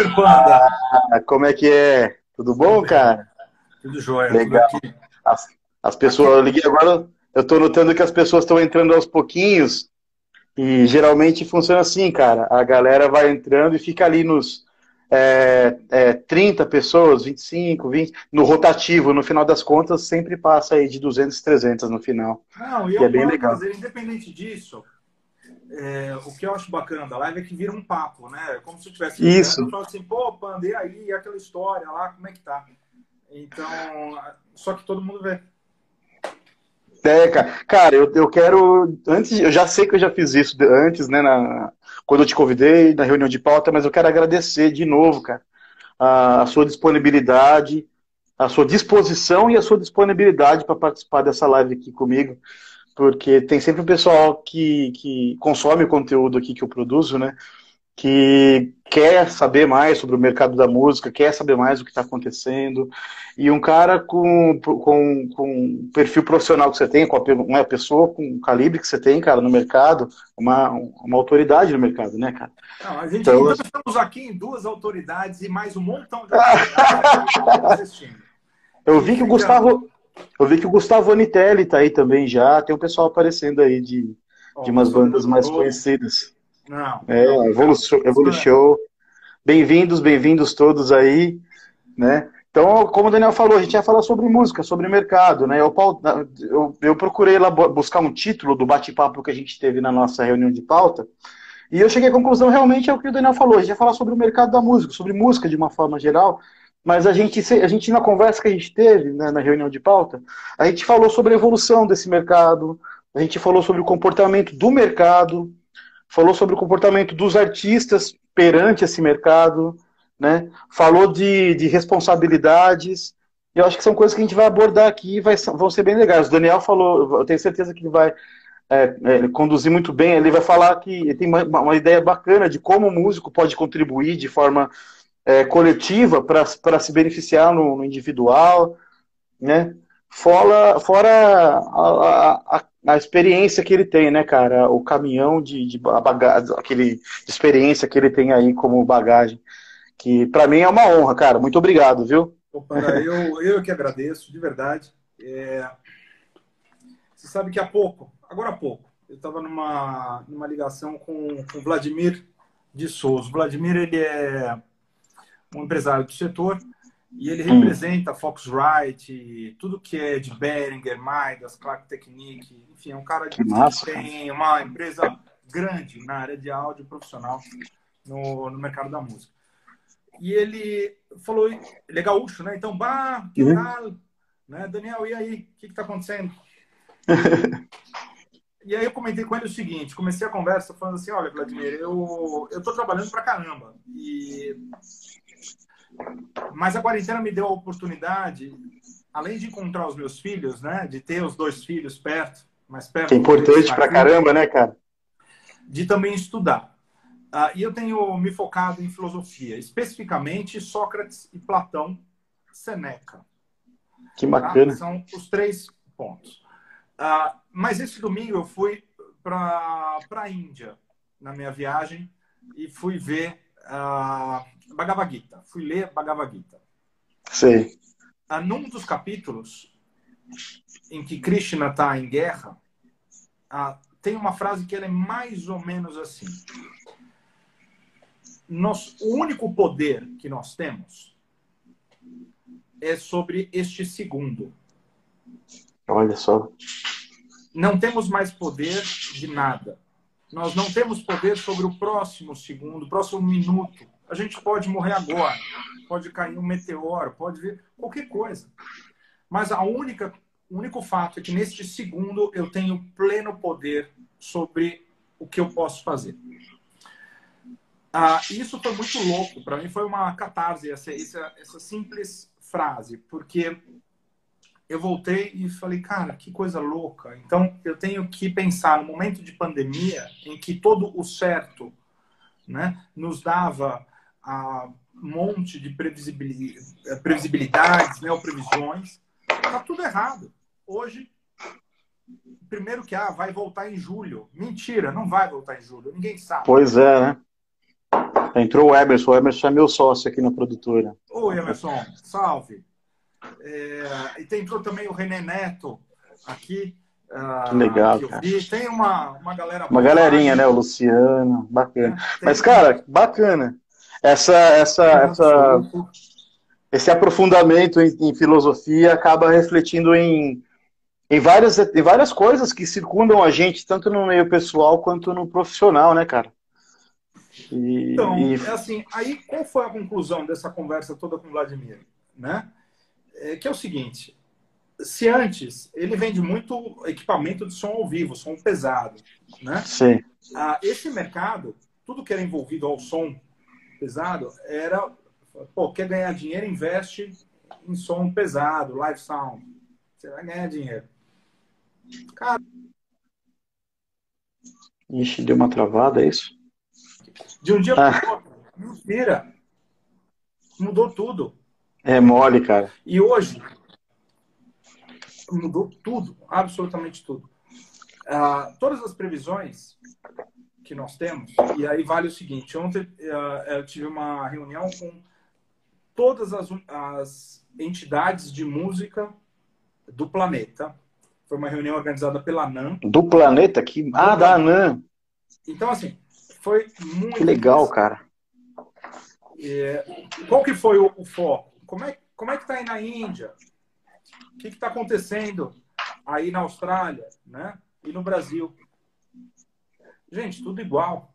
Super Panda. Ah, como é que é? Tudo bom, cara? Tudo jóia. Legal. Tudo as, as pessoas, eu liguei agora, eu tô notando que as pessoas estão entrando aos pouquinhos e geralmente funciona assim, cara. A galera vai entrando e fica ali nos é, é, 30 pessoas, 25, 20, no rotativo, no final das contas, sempre passa aí de 200, 300 no final. Não, e E eu é bem legal. fazer, independente disso, é, o que eu acho bacana da live é que vira um papo, né? É Como se tivesse Isso. falo assim, pô, Panda, e aí, aquela história lá, como é que tá? Então, só que todo mundo vê. É, cara, cara eu, eu quero. Antes, eu já sei que eu já fiz isso antes, né? Na, quando eu te convidei na reunião de pauta, mas eu quero agradecer de novo, cara, a, a sua disponibilidade, a sua disposição e a sua disponibilidade para participar dessa live aqui comigo, porque tem sempre um pessoal que, que consome o conteúdo aqui que eu produzo, né? Que quer saber mais sobre o mercado da música, quer saber mais o que está acontecendo. E um cara com, com, com o perfil profissional que você tem, com a, uma pessoa com o calibre que você tem, cara, no mercado, uma, uma autoridade no mercado, né, cara? Não, a gente Então, então, estamos aqui em duas autoridades e mais um montão de autoridades assistindo. Eu vi que o Gustavo. Eu vi que o Gustavo Anitelli tá aí também já, tem um pessoal aparecendo aí de, de umas bandas mais conhecidas. Não, É, não, Evolution. Evolution. Bem-vindos, bem-vindos todos aí, né? Então, como o Daniel falou, a gente ia falar sobre música, sobre mercado, né? Eu, eu, eu procurei lá bu- buscar um título do bate-papo que a gente teve na nossa reunião de pauta, e eu cheguei à conclusão, realmente é o que o Daniel falou, a gente ia falar sobre o mercado da música, sobre música de uma forma geral, mas a gente, a gente na conversa que a gente teve né, na reunião de pauta, a gente falou sobre a evolução desse mercado, a gente falou sobre o comportamento do mercado, falou sobre o comportamento dos artistas perante esse mercado, né? Falou de, de responsabilidades. Eu acho que são coisas que a gente vai abordar aqui e vai, vão ser bem legais. O Daniel falou, eu tenho certeza que ele vai é, é, conduzir muito bem. Ele vai falar que tem uma, uma ideia bacana de como o músico pode contribuir de forma é, coletiva para se beneficiar no, no individual, né? Fora, fora a, a, a experiência que ele tem, né, cara? O caminhão de, de bagagem, aquele de experiência que ele tem aí como bagagem. Que para mim é uma honra, cara. Muito obrigado, viu? Panda, eu, eu que agradeço, de verdade. É, Você sabe que há pouco, agora há pouco, eu estava numa, numa ligação com o Vladimir de Souza. O Vladimir ele é um empresário do setor e ele representa Foxrite, tudo que é de Behringer, Midas, Clark Technique, enfim, é um cara Que massa, que tem uma empresa grande na área de áudio profissional no, no mercado da música. E ele falou, ele é gaúcho, né? Então, bah, que Uhum. tal? Né? Daniel, e aí? O que está acontecendo? E aí eu comentei com ele o seguinte, comecei a conversa falando assim, olha, Vladimir, eu eu tô trabalhando pra caramba e mas a quarentena me deu a oportunidade, além de encontrar os meus filhos, né, de ter os dois filhos perto, mais perto. Que é importante pra caramba, né, cara? De também estudar. Ah, e eu tenho me focado em filosofia, especificamente Sócrates e Platão, Seneca. Que Tá? bacana. São os três pontos. Ah, mas esse domingo eu fui para a Índia na minha viagem e fui ver ah, Bhagavad Gita. Fui ler Bhagavad Gita. Sei. Ah, num dos capítulos em que Krishna está em guerra, ah, tem uma frase que é mais ou menos assim. Nós, o único poder que nós temos é sobre este segundo. Olha só. Não temos mais poder de nada. Nós não temos poder sobre o próximo segundo, o próximo minuto. A gente pode morrer agora, pode cair um meteoro, pode vir qualquer coisa. Mas a única, o único fato é que neste segundo eu tenho pleno poder sobre o que eu posso fazer. Ah, isso foi muito louco. Para mim foi uma catarse essa, essa, essa simples frase, porque eu voltei e falei, cara, que coisa louca. Então, eu tenho que pensar no momento de pandemia em que todo o certo né, nos dava a um monte de previsibilidades, previsibilidades né, ou previsões. Tá tudo errado. Hoje, primeiro que ah, vai voltar em julho. Mentira, não vai voltar em julho. Ninguém sabe. Pois é, né? Entrou o Emerson. O Emerson é meu sócio aqui na produtora. Oi, Emerson. Salve. É, e entrou também o René Neto aqui. Que legal, que cara. Tem uma, uma galera. Uma galerinha, né? O Luciano. Bacana. É, Mas, cara, bacana. Essa, essa, essa, esse aprofundamento em, em, filosofia acaba refletindo em, em, várias, em várias coisas que circundam a gente, tanto no meio pessoal quanto no profissional, né, cara? E, então, e... é assim, aí qual foi a conclusão dessa conversa toda com o Vladimir? Né? É, que é o seguinte, se antes ele vende muito equipamento de som ao vivo, som pesado, né? Sim. Ah, esse mercado, tudo que era envolvido ao som pesado, era, pô, quer ganhar dinheiro, investe em som pesado, live sound. Você vai ganhar dinheiro. Cara. Ixi, deu uma travada, é isso? De um dia ah. para o outro. Mentira. Mudou tudo. É mole, cara. E hoje, mudou tudo, absolutamente tudo. Uh, todas as previsões que nós temos. E aí vale o seguinte: ontem uh, eu tive uma reunião com todas as, as entidades de música do planeta. Foi uma reunião organizada pela ANAM. Do planeta? Que... Ah, da ANAM. Então, assim, foi muito. Que legal, cara. É, qual que foi o, o, foco? Como é, como é que está aí na Índia? O que está acontecendo aí na Austrália né? e no Brasil? Gente, tudo igual.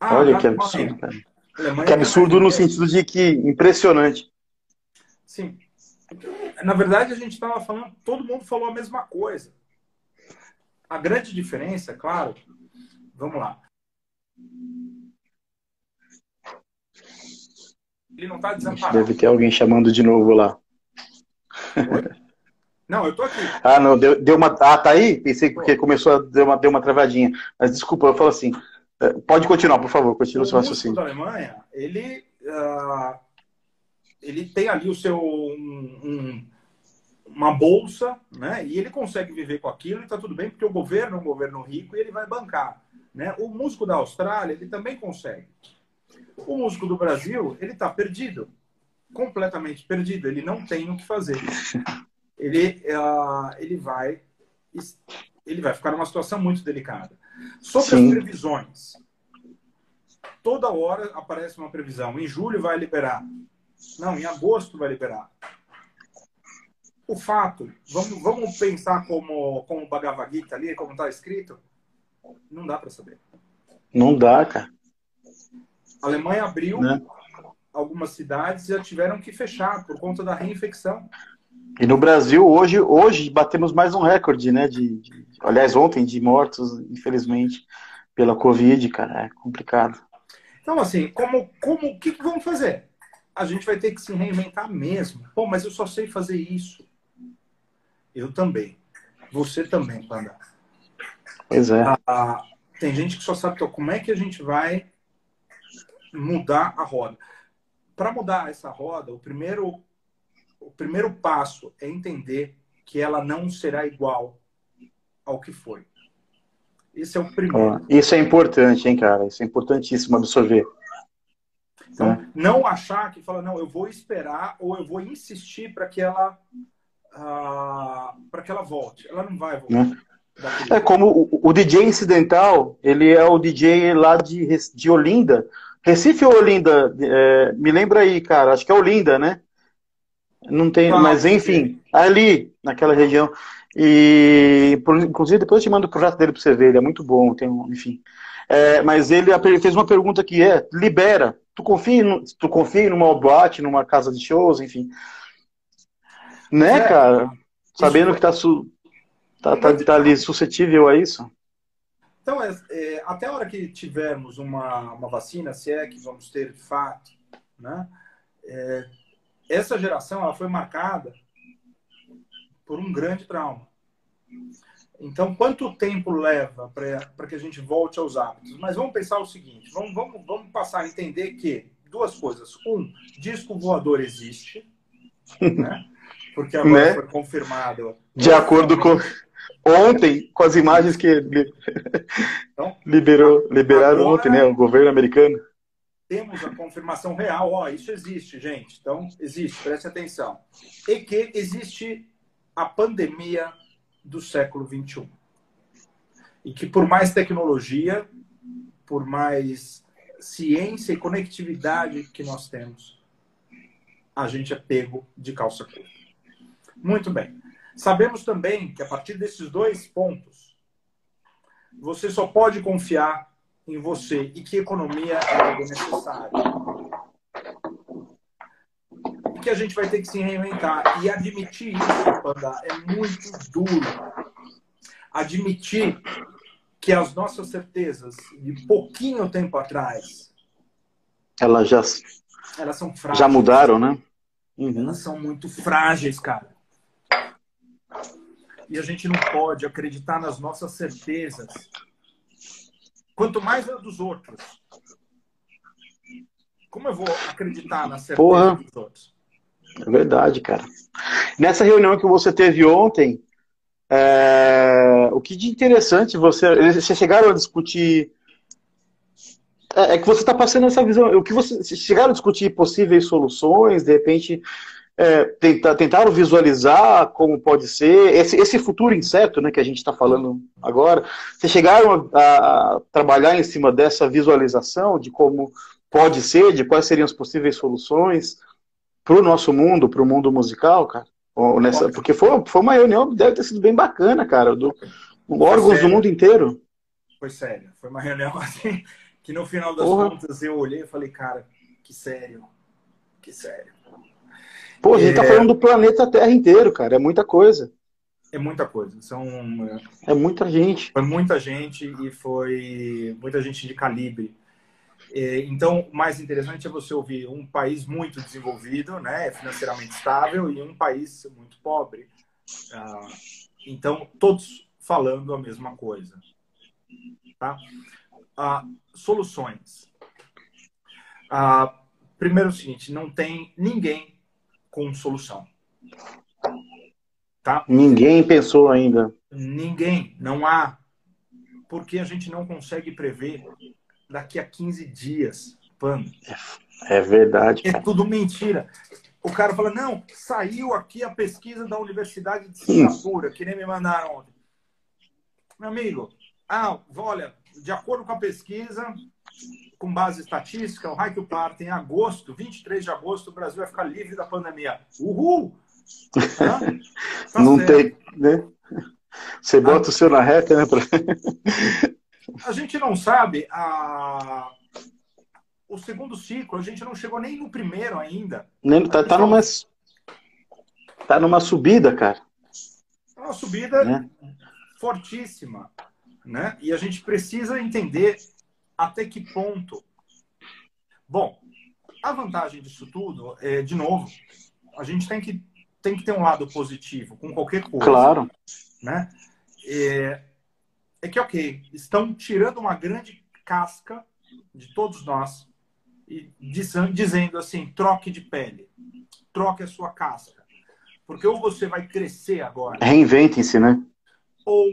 Ah, Olha que absurdo, cara. Que absurdo no sentido de que impressionante. Sim. Na verdade, a gente estava falando, todo mundo falou a mesma coisa. A grande diferença, claro, vamos lá. Ele não está desamparado. Deve ter alguém chamando de novo lá. Não, eu tô aqui. Ah, não, deu, deu uma. Ah, tá aí? Pensei que começou a deu uma, deu uma travadinha. Mas desculpa, eu falo assim. É, pode continuar, por favor, continue o seu raciocínio. da Alemanha, ele, uh, ele tem ali o seu. Um, um, uma bolsa, né? E ele consegue viver com aquilo e tá tudo bem, porque o governo é um governo rico e ele vai bancar. Né? O músico da Austrália, ele também consegue. O músico do Brasil, ele tá perdido. Completamente perdido. Ele não tem o que fazer ele, uh, ele vai ele vai ficar numa situação muito delicada. Sobre Sim. as previsões, toda hora aparece uma previsão. Em julho vai liberar. Não, em agosto vai liberar. O fato, vamos, vamos pensar como, como o Bhagavad Gita ali, como está escrito, não dá para saber. Não dá, cara. A Alemanha abriu né? algumas cidades e já tiveram que fechar por conta da reinfecção. E no Brasil, hoje, hoje batemos mais um recorde, né? De, de, aliás, ontem, de mortos, infelizmente, pela Covid, cara. É complicado. Então, assim, como, como, o que, que vamos fazer? A gente vai ter que se reinventar mesmo. Pô, mas eu só sei fazer isso. Eu também. Você também, Panda. Pois é. Ah, tem gente que só sabe como é que a gente vai mudar a roda. Para mudar essa roda, o primeiro o primeiro passo é entender que ela não será igual ao que foi. Esse é o primeiro. Isso é importante, hein, cara? Isso é importantíssimo absorver. Então, é. não achar que fala, não, eu vou esperar ou eu vou insistir para que ela uh, para que ela volte. Ela não vai voltar. É, é como o, o, DJ incidental, ele é o DJ lá de, de Olinda. Recife ou Olinda? É, me lembra aí, cara. Acho que é Olinda, né? Não tem, mas enfim, ali, naquela região. E, inclusive, depois eu te mando o projeto dele para você ver, ele é muito bom, tem, enfim. É, mas ele fez uma pergunta que é: libera. Tu confia, tu confia numa boate, numa casa de shows, enfim. Né, é, cara? Sabendo que tá, su, tá, tá, tá, ali suscetível a isso. Então, é, é, até a hora que tivermos uma, uma vacina, se é que vamos ter de fato, né? É, essa geração ela foi marcada por um grande trauma. Então, quanto tempo leva para que a gente volte aos hábitos? Mas vamos pensar o seguinte: vamos, vamos, vamos passar a entender que duas coisas. Um, disco voador existe, né? porque agora né? foi confirmado. De acordo com ontem, com as imagens que então, liberou, liberaram agora, ontem, né? O governo americano. Temos a confirmação real, ó, isso existe, gente. Então, existe, preste atenção. E que existe a pandemia do século XXI. E que por mais tecnologia, por mais ciência e conectividade que nós temos, a gente é pego de calça curta. Muito bem. Sabemos também que a partir desses dois pontos, você só pode confiar em você e que economia é algo necessário. E que a gente vai ter que se reinventar. E admitir isso, Panda, é muito duro. Admitir que as nossas certezas de pouquinho tempo atrás elas já elas são frágeis. Já mudaram, né? Uhum. Elas são muito frágeis, cara. E a gente não pode acreditar nas nossas certezas. Quanto mais a dos outros. Como eu vou acreditar na certeza Porra. dos outros? É verdade, cara. Nessa reunião que você teve ontem, é... o que de interessante você. Vocês chegaram a discutir é, é que você está passando essa visão. O que você chegaram a discutir possíveis soluções, de repente é, tentar, tentaram visualizar como pode ser esse, esse futuro incerto, né, que a gente está falando agora. Vocês chegaram a, a, trabalhar em cima dessa visualização de como pode ser, de quais seriam as possíveis soluções para o nosso mundo, para o mundo musical, cara? Ou nessa, porque foi, foi uma reunião deve ter sido bem bacana, cara, do órgãos do mundo inteiro. Foi sério, foi uma reunião assim que no final das Porra. contas eu olhei e falei, cara, que sério, que sério. Pô, a gente tá é... tá falando do planeta Terra inteiro, cara, é muita coisa. É muita coisa, são... É muita gente. Foi muita gente e foi muita gente de calibre. É, então, o mais interessante é você ouvir um país muito desenvolvido, né, financeiramente estável, e um país muito pobre. Ah, então, todos falando a mesma coisa. Tá? Ah, soluções. Ah, primeiro é o seguinte, não tem ninguém com solução. Tá? Ninguém pensou ainda. Ninguém, não há. Porque a gente não consegue prever daqui a 15 dias. Pano. É verdade. É tudo mentira. O cara fala, não, saiu aqui a pesquisa da Universidade de Singapura, que nem me mandaram ontem. Meu amigo, ah, olha, de acordo com a pesquisa, com base estatística, o Raio Parto, em agosto, 23 de agosto, o Brasil vai ficar livre da pandemia. Uhul! Tá? Tá Não certo. tem, né? Você bota a... o seu na reta, né? Pra... a gente não sabe a... o segundo ciclo, a gente não chegou nem no primeiro ainda. Nem, tá, tá, numa, tá numa subida, cara. É uma subida né? fortíssima. Né? E a gente precisa entender até que ponto. Bom, a vantagem disso tudo é, de novo, a gente tem que, tem que ter um lado positivo com qualquer coisa. Claro. Né? É, é que, ok, estão tirando uma grande casca de todos nós e dizendo assim: troque de pele, troque a sua casca. Porque ou você vai crescer agora. Reinvente-se, né? Ou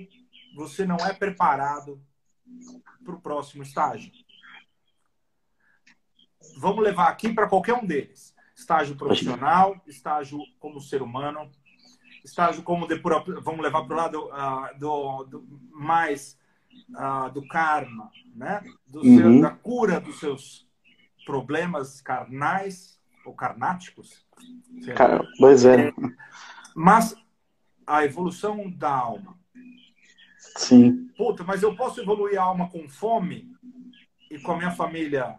você não é preparado para o próximo estágio. Vamos levar aqui para qualquer um deles: estágio profissional, estágio como ser humano, estágio como depura... vamos levar para o lado uh, do, do, mais uh, do karma, né? Do uhum. seu, da cura dos seus problemas carnais ou carnáticos. Cara, pois é. é. Mas a evolução da alma Sim. Puta, mas eu posso evoluir a alma com fome e com a minha família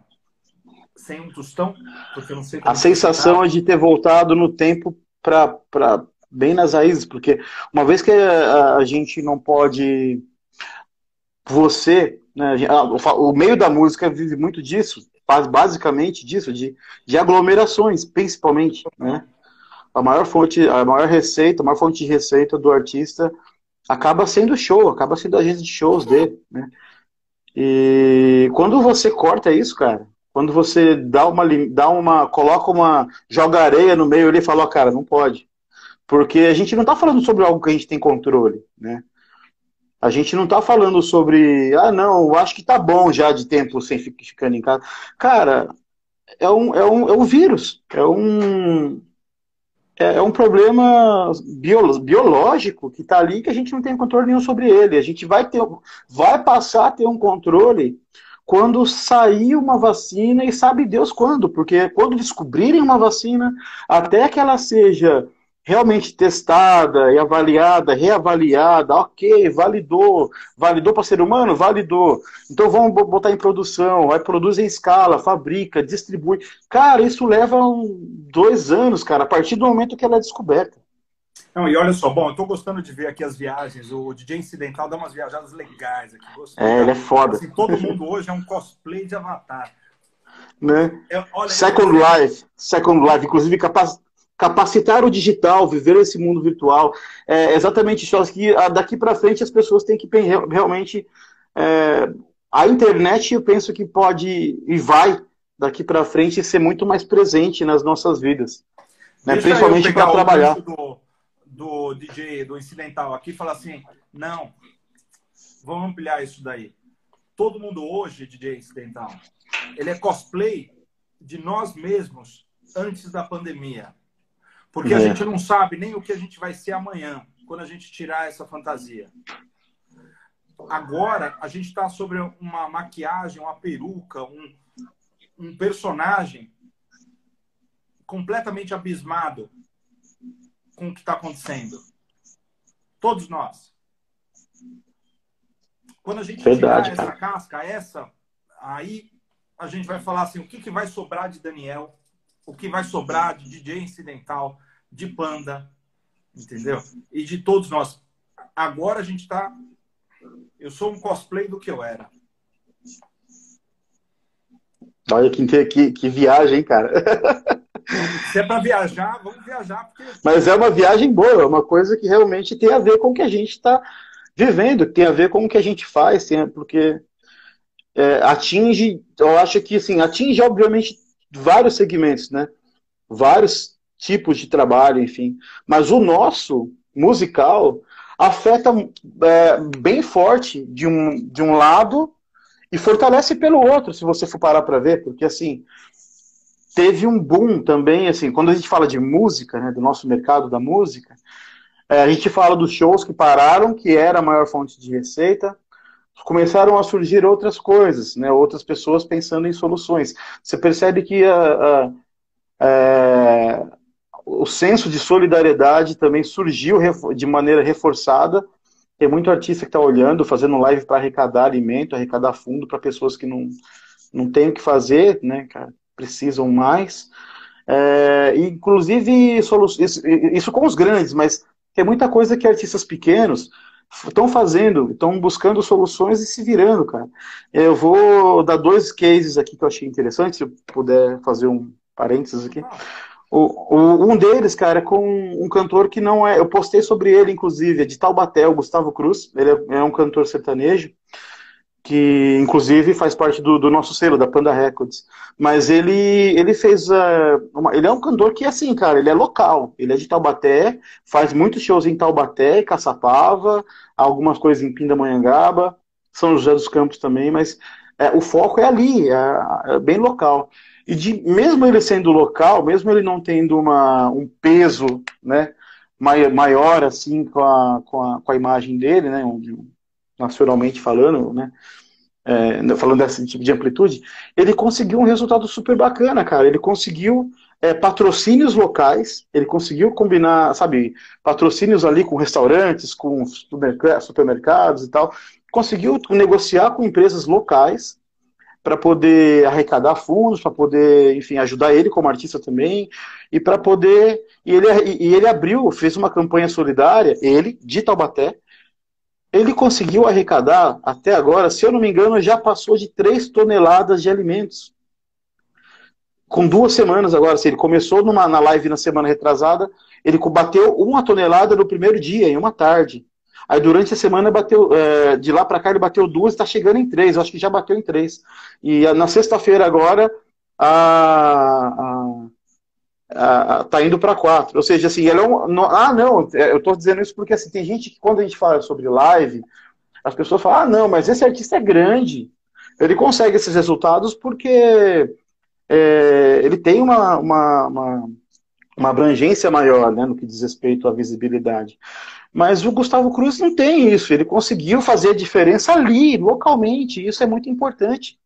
sem um tostão? Porque eu não sei A sensação é de ter voltado no tempo para bem nas raízes, porque uma vez que a, a gente não pode. Você, né, o, o meio da música vive muito disso, basicamente disso, de, de aglomerações, principalmente, né? A maior fonte, a maior receita, a maior fonte de receita do artista acaba sendo show, acaba sendo agência de shows dele, né? E quando você corta isso, cara, quando você dá uma, dá uma, coloca uma, joga areia no meio ali e fala, cara, não pode. Porque a gente não tá falando sobre algo que a gente tem controle, né? A gente não está falando sobre, ah, não, acho que tá bom já de tempo sem ficando em casa. Cara, é um, é um, é um vírus, é um, é, é um problema biológico que está ali que a gente não tem controle nenhum sobre ele. A gente vai ter, vai passar a ter um controle quando sair uma vacina e sabe Deus quando, porque quando descobrirem uma vacina, até que ela seja realmente testada e avaliada, reavaliada, ok, validou, validou para ser humano, validou. Então vamos botar em produção, aí produz em escala, fabrica, distribui. Cara, isso leva um, dois anos, cara, a partir do momento que ela é descoberta. Não, e olha só, bom, eu tô gostando de ver aqui as viagens. O DJ Incidental dá umas viajadas legais aqui. Gostei, é, ele é foda. Assim, todo mundo hoje é um cosplay de Avatar. Né? É, olha, Second Life, Second Life, inclusive capaz, capacitar o digital, viver esse mundo virtual. É exatamente isso. Que daqui para frente as pessoas têm que realmente. É, a internet, eu penso que pode e vai daqui para frente ser muito mais presente nas nossas vidas, né? principalmente para trabalhar. Do, do DJ do incidental aqui falar assim, não, vamos ampliar isso daí. Todo mundo hoje, DJ incidental, ele é cosplay de nós mesmos antes da pandemia. Porque é. a gente não sabe nem o que a gente vai ser amanhã, quando a gente tirar essa fantasia. Agora, a gente está sobre uma maquiagem, uma peruca, um, um personagem completamente abismado com o que está acontecendo. Todos nós. Quando a gente Verdade, tirar essa casca, essa, aí a gente vai falar assim, o que, que vai sobrar de Daniel, o que vai sobrar de DJ incidental, de Panda, entendeu? E de todos nós. Agora a gente está. Eu sou um cosplay do que eu era. Olha que, que, que viagem, cara. Se é para viajar, vamos viajar. Porque... Mas é uma viagem boa, é uma coisa que realmente tem a ver com o que a gente está vivendo, tem a ver com o que a gente faz, porque é, atinge, eu acho que assim, atinge obviamente vários segmentos, né? Vários tipos de trabalho, enfim. Mas o nosso, musical, afeta é, bem forte de um, de um lado e fortalece pelo outro, se você for parar para ver, porque assim, teve um boom também, assim, quando a gente fala de música, né, do nosso mercado da música, é, a gente fala dos shows que pararam, que era a maior fonte de receita, começaram a surgir outras coisas, né, outras pessoas pensando em soluções. Você percebe que a, a, a é, o senso de solidariedade também surgiu de maneira reforçada. Tem muito artista que está olhando, fazendo live para arrecadar alimento, arrecadar fundo para pessoas que não, não têm o que fazer, né, cara, precisam mais. É, inclusive, isso, isso com os grandes, mas tem muita coisa que artistas pequenos estão fazendo, estão buscando soluções e se virando, cara. Eu vou dar dois cases aqui que eu achei interessante, se eu puder fazer um parênteses aqui. O, o, um deles, cara, é com um cantor que não é. Eu postei sobre ele, inclusive, é de Taubaté, o Gustavo Cruz. Ele é, é um cantor sertanejo, que inclusive faz parte do, do, nosso selo, da Panda Records. Mas ele, ele fez. Uh, uma, ele é um cantor que, assim, cara, ele é local. Ele é de Taubaté, faz muitos shows em Taubaté, Caçapava, algumas coisas em Pindamonhangaba, São José dos Campos também, mas é, o foco é ali, é, é bem local. E de, mesmo ele sendo local, mesmo ele não tendo uma, um peso né, maior assim com a, com a, com a imagem dele, né, nacionalmente falando, né, é, falando desse tipo de amplitude, ele conseguiu um resultado super bacana, cara. Ele conseguiu é, patrocínios locais, ele conseguiu combinar, sabe, patrocínios ali com restaurantes, com supermercados e tal. Conseguiu negociar com empresas locais para poder arrecadar fundos, para poder, enfim, ajudar ele como artista também, e para poder. E ele, e ele abriu, fez uma campanha solidária, ele, de Taubaté. Ele conseguiu arrecadar, até agora, se eu não me engano, já passou de 3 toneladas de alimentos. Com duas semanas agora, se ele começou numa, na live na semana retrasada, ele bateu uma tonelada no primeiro dia, em uma tarde. Aí durante a semana bateu, é, de lá para cá ele bateu duas, está chegando em três, eu acho que já bateu em três. E na sexta-feira agora a, a, a, tá indo para quatro. Ou seja, assim, ele é um, no, ah não, é, eu estou dizendo isso porque assim tem gente que quando a gente fala sobre live As pessoas falam, ah, não, mas esse artista é grande. Ele consegue esses resultados porque é, ele tem uma, uma, uma, uma, abrangência maior né, no que diz respeito à visibilidade. Mas o Gustavo Cruz não tem isso. Ele conseguiu fazer a diferença ali, localmente. E isso é muito importante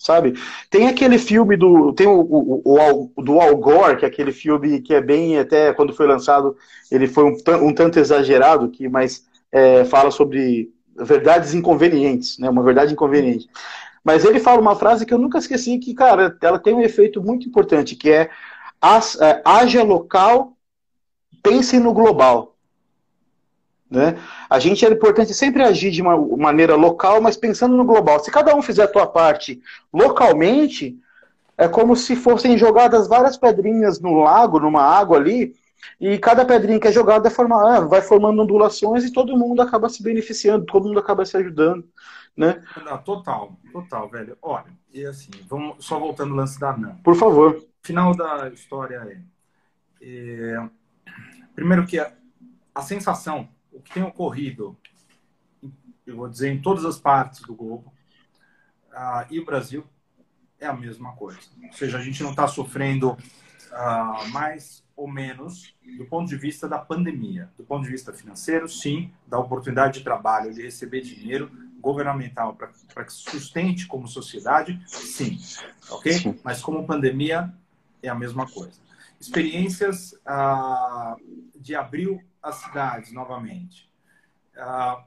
sabe? Tem aquele filme do. Tem o, o, o, do Al Gore, que é aquele filme que é bem, até quando foi lançado, ele foi um, um tanto exagerado, que, mas é, fala sobre verdades inconvenientes, né? Uma verdade inconveniente. Mas ele fala uma frase que eu nunca esqueci, que, cara, ela tem um efeito muito importante, que é, é haja local, pense no global. Né? A gente é importante sempre agir de uma maneira local, mas pensando no global. Se cada um fizer a sua parte localmente, é como se fossem jogadas várias pedrinhas no lago, numa água ali, e cada pedrinha que é jogada forma, ah, vai formando ondulações e todo mundo acaba se beneficiando, todo mundo acaba se ajudando. Né? Não, total, total, velho. Olha, e assim, vamos só voltando ao lance da NAM. Por favor. Final da história é, é primeiro que a, a sensação o que tem ocorrido, eu vou dizer, em todas as partes do globo, uh, e o Brasil é a mesma coisa. Ou seja, a gente não está sofrendo uh, mais ou menos do ponto de vista da pandemia. Do ponto de vista financeiro, sim, da oportunidade de trabalho, de receber dinheiro governamental para que sustente como sociedade, sim. Ok? Sim. Mas como pandemia, é a mesma coisa. Experiências uh, de abril as cidades novamente. Ah,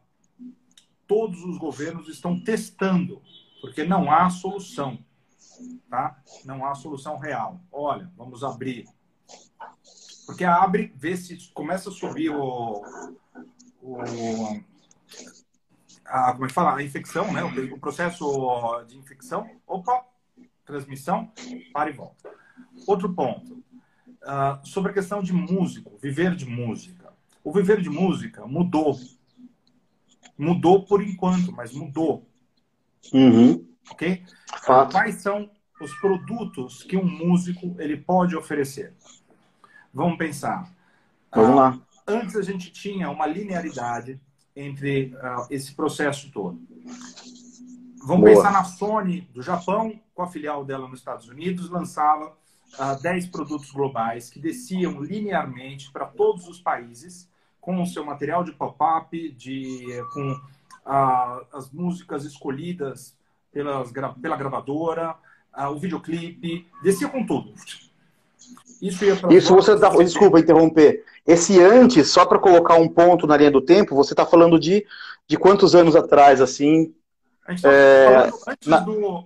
todos os governos estão testando, porque não há solução, tá? Não há solução real. Olha, vamos abrir. Porque abre, vê se começa a subir o, o a, como é que fala? A infecção, né? O, o processo de infecção. Opa, transmissão, para e volta. Outro ponto. Uh, sobre a questão de músico, viver de música. O viver de música mudou. Mudou por enquanto, mas mudou. Uhum. Ok? Fato. Quais são os produtos que um músico ele pode oferecer? Vamos pensar. Vamos ah, lá. Antes a gente tinha uma linearidade entre uh, esse processo todo. Vamos Boa. pensar na Sony do Japão, com a filial dela nos Estados Unidos, lançava uh, 10 produtos globais que desciam linearmente para todos os países com o seu material de pop-up, de, com as músicas escolhidas pelas, pela gravadora, o videoclipe, descia com tudo. Isso Isso você tá, desculpa interromper. Esse antes, só para colocar um ponto na linha do tempo, você está falando de, de quantos anos atrás, assim? A gente está é, antes na... do,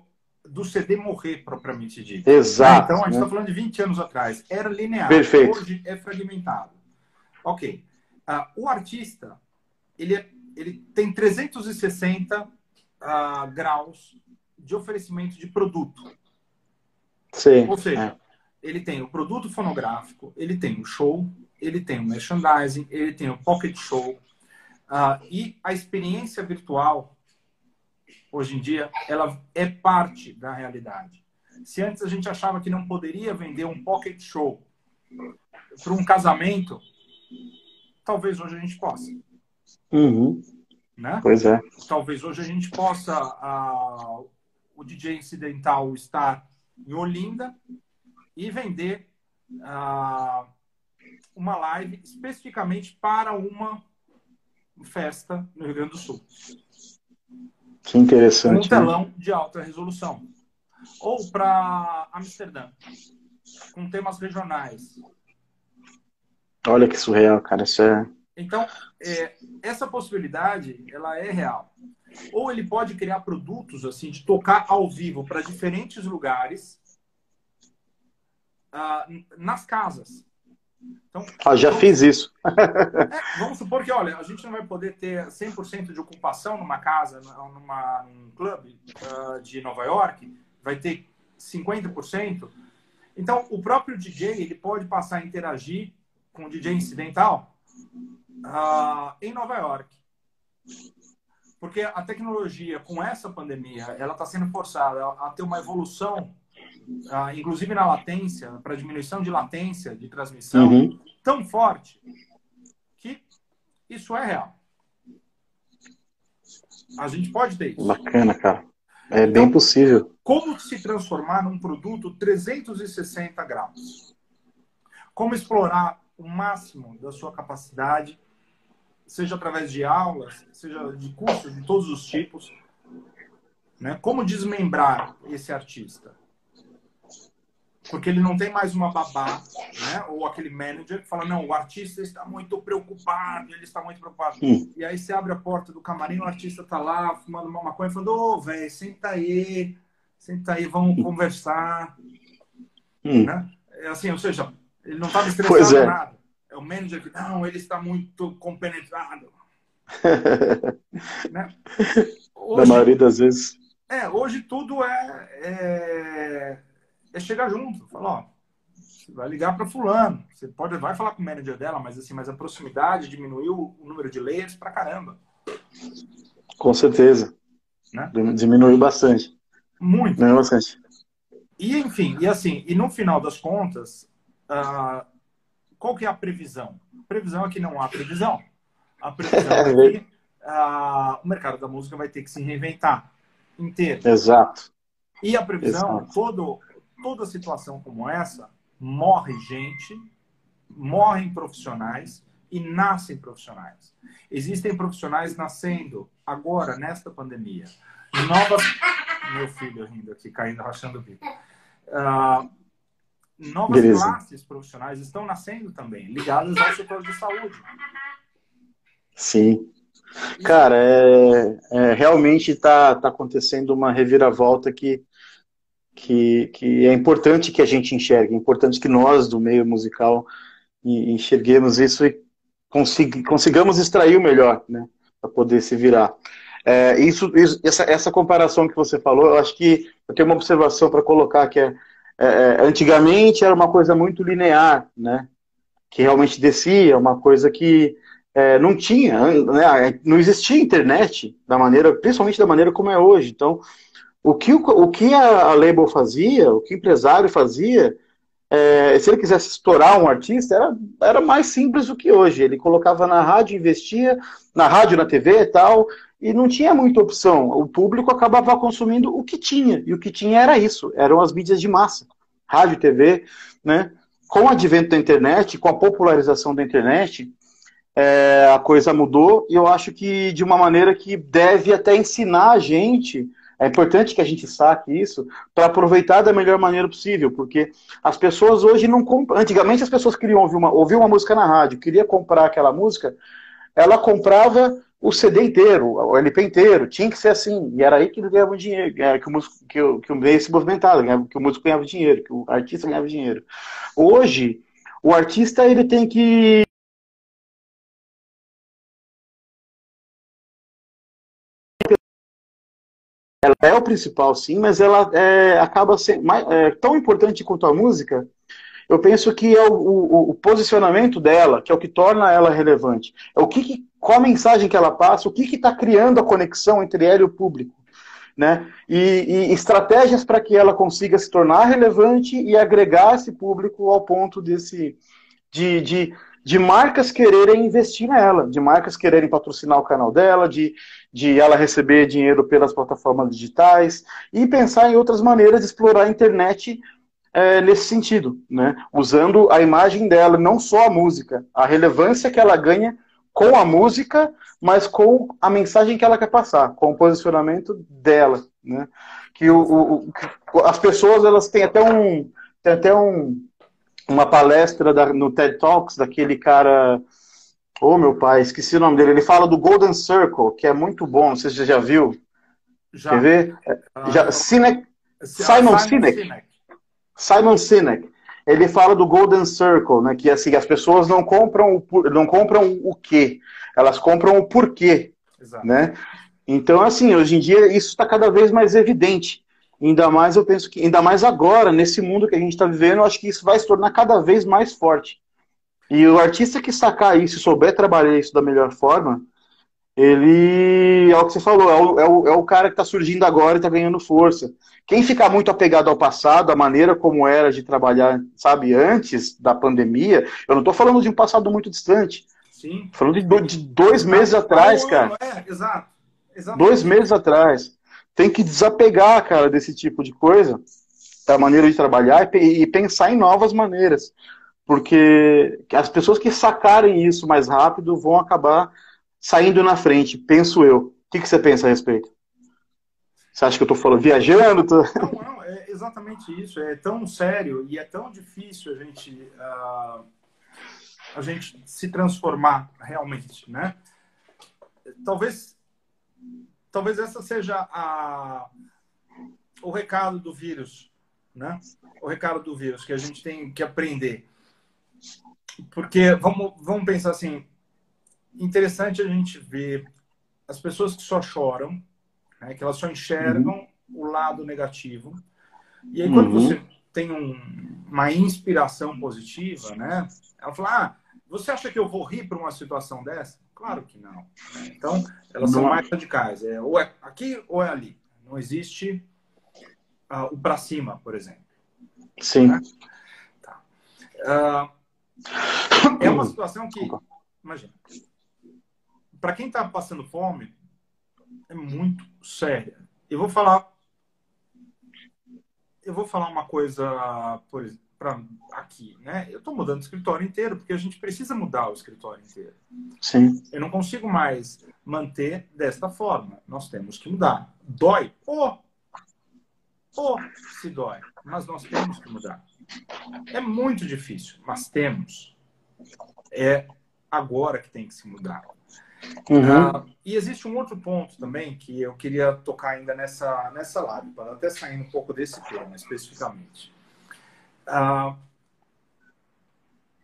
do CD morrer, propriamente dito. Exato. Então, a gente está né? falando de 20 anos atrás. Era linear. Perfeito. Hoje é fragmentado. Ok. Uh, o artista, ele, é, ele tem 360 uh, ah, graus de oferecimento de produto. Sim. Ou seja, é. ele tem o produto fonográfico, ele tem o show, ele tem o merchandising, ele tem o pocket show. Uh, e a experiência virtual, hoje em dia, ela é parte da realidade. Se antes a gente achava que não poderia vender um pocket show para um casamento, talvez hoje a gente possa. Uhum. Né? Pois é. Talvez hoje a gente possa, uh, o DJ incidental estar em Olinda e vender uh, uma live especificamente para uma festa no Rio Grande do Sul. Que interessante. Um telão né? de alta resolução. Ou para Amsterdã, com temas regionais. Olha que surreal, cara. Isso é. Então, é, essa possibilidade, ela é real. Ou ele pode criar produtos, assim, de tocar ao vivo para diferentes lugares uh, nas casas. Então, ah, já fiz isso. é, vamos supor que, olha, a gente não vai poder ter 100% de ocupação numa casa, numa, num clube uh, de Nova York, vai ter 50%. Então, o próprio DJ ele pode passar a interagir com o DJ incidental uh, em Nova York. Porque a tecnologia, com essa pandemia, ela está sendo forçada a ter uma evolução, inclusive na latência, para diminuição de latência de transmissão, uhum. tão forte que isso é real. A gente pode ter isso. Bacana, cara. É então, bem possível. Como se transformar num produto 360 graus? Como explorar o máximo da sua capacidade, seja através de aulas, seja de cursos de todos os tipos, né? Como desmembrar esse artista? Porque ele não tem mais uma babá, né? Ou aquele manager que fala, não, o artista está muito preocupado, ele está muito preocupado. Hum. E aí você abre a porta do camarim, o artista está lá fumando uma maconha, falando, ô, oh, velho, senta aí, senta aí, vamos hum. conversar. Hum. Né? É assim, ou seja, ele não estava estressado é. nada. É o manager que, não, ele está muito compenetrado. né? Hoje, Na maioria das vezes. É, hoje tudo é, é, é chegar junto. Falar, ó, você vai ligar para fulano. Você pode, vai falar com o manager dela, mas assim, mas a proximidade diminuiu o número de layers para caramba. Com certeza. Né? Diminuiu bastante. Muito. Diminuiu bastante. E enfim, e assim, e no final das contas, uh, qual que é a previsão? A previsão é que não há previsão. A previsão é que uh, o mercado da música vai ter que se reinventar inteiro. Exato. E a previsão, todo, toda situação como essa, morre gente, morrem profissionais e nascem profissionais. Existem profissionais nascendo agora, nesta pandemia. Novas. Meu filho rindo aqui, caindo, rachando o bico. Uh, novas Beleza. classes profissionais estão nascendo também, ligadas ao setor de saúde. Sim. Cara, é, é realmente está tá acontecendo uma reviravolta que, que, que é importante que a gente enxergue, é importante que nós, do meio musical, enxerguemos isso e consig, consigamos extrair o melhor, né, para poder se virar. É, isso, isso, essa, essa comparação que você falou, eu acho que eu tenho uma observação para colocar que é, é, é, antigamente era uma coisa muito linear, né, que realmente descia, uma coisa que é, não tinha, né, não existia internet da maneira, principalmente da maneira como é hoje. Então, o que, o, o que a, a label fazia, o que o empresário fazia, é, se ele quisesse estourar um artista, era, era mais simples do que hoje. Ele colocava na rádio, investia na rádio, na TV e tal, e não tinha muita opção. O público acabava consumindo o que tinha, e o que tinha era isso, eram as mídias de massa, rádio, TV, né? Com o advento da internet, com a popularização da internet, é, a coisa mudou e eu acho que de uma maneira que deve até ensinar a gente. É importante que a gente saque isso para aproveitar da melhor maneira possível, porque as pessoas hoje não compram. Antigamente as pessoas queriam ouvir uma, ouvir uma música na rádio, queria comprar aquela música, ela comprava o CD inteiro, o LP inteiro, tinha que ser assim, e era aí que ganhava dinheiro, que o músico, que o, que o meio se movimentava, que o músico ganhava dinheiro, que o artista ganhava dinheiro. Hoje, o artista ele tem que ela é o principal, sim, mas ela é, acaba sendo mais, é, tão importante quanto a música. Eu penso que é o, o, o, posicionamento dela, que é o que torna ela relevante. É o que, que qual a mensagem que ela passa, o que está criando a conexão entre ela e o público. Né? E, e estratégias para que ela consiga se tornar relevante e agregar esse público ao ponto desse de, de, de marcas quererem investir nela, de marcas quererem patrocinar o canal dela, de, de ela receber dinheiro pelas plataformas digitais e pensar em outras maneiras de explorar a internet é, nesse sentido, né? usando a imagem dela, não só a música, a relevância que ela ganha com a música, mas com a mensagem que ela quer passar, com o posicionamento dela, né? Que o, o, as pessoas elas têm até um tem até um uma palestra da, no TED Talks daquele cara. Ô oh, meu pai, esqueci o nome dele. Ele fala do Golden Circle, que é muito bom. Não sei se você já viu. Já. Quer ver? Uh, já, Sinek, Simon, Simon Sinek. Sinek. Simon Sinek. Ele fala do Golden Circle, né? Que assim, as pessoas não compram o, não compram o quê, elas compram o porquê. Exato. Né? Então, assim, hoje em dia isso está cada vez mais evidente. Ainda mais eu penso que, ainda mais agora, nesse mundo que a gente está vivendo, eu acho que isso vai se tornar cada vez mais forte. E o artista que sacar isso e souber trabalhar isso da melhor forma, ele é o que você falou, é o, é o, é o cara que está surgindo agora e está ganhando força. Quem ficar muito apegado ao passado, a maneira como era de trabalhar, sabe, antes da pandemia, eu não estou falando de um passado muito distante. Sim. Falando de, de dois meses atrás, cara. É, exato. Dois meses atrás. Tem que desapegar, cara, desse tipo de coisa, da maneira de trabalhar e, pensar em novas maneiras. Porque as pessoas que sacarem isso mais rápido vão acabar saindo na frente, penso eu. O que, que você pensa a respeito? Você acha que eu estou falando viajando? Tô... Não, não, é exatamente isso. É tão sério e é tão difícil a gente, uh, a gente se transformar realmente, né? Talvez, talvez essa seja a, o recado do vírus, né? O recado do vírus que a gente tem que aprender. Porque vamos, vamos pensar assim, interessante a gente ver as pessoas que só choram, né, que elas só enxergam uhum. o lado negativo. E aí, quando uhum. você tem um, uma inspiração positiva, né? Ela fala, ah, você acha que eu vou rir para uma situação dessa? Claro que não. Né? Então, elas não. são mais radicais. É, ou é aqui ou é ali. Não existe uh, o para cima, por exemplo. Sim. Né? Tá. Uh, é uma situação que, imagina, para quem está passando fome, é muito séria. Eu vou falar. Eu vou falar uma coisa, por para aqui, né? Eu estou mudando o escritório inteiro porque a gente precisa mudar o escritório inteiro. Sim. Eu não consigo mais manter desta forma. Nós temos que mudar. Dói? Oh, oh, se dói. Mas nós temos que mudar. É muito difícil, mas temos. É agora que tem que se mudar. Uhum. Uh, e existe um outro ponto também que eu queria tocar ainda nessa, nessa live, até sair um pouco desse tema especificamente. Uh,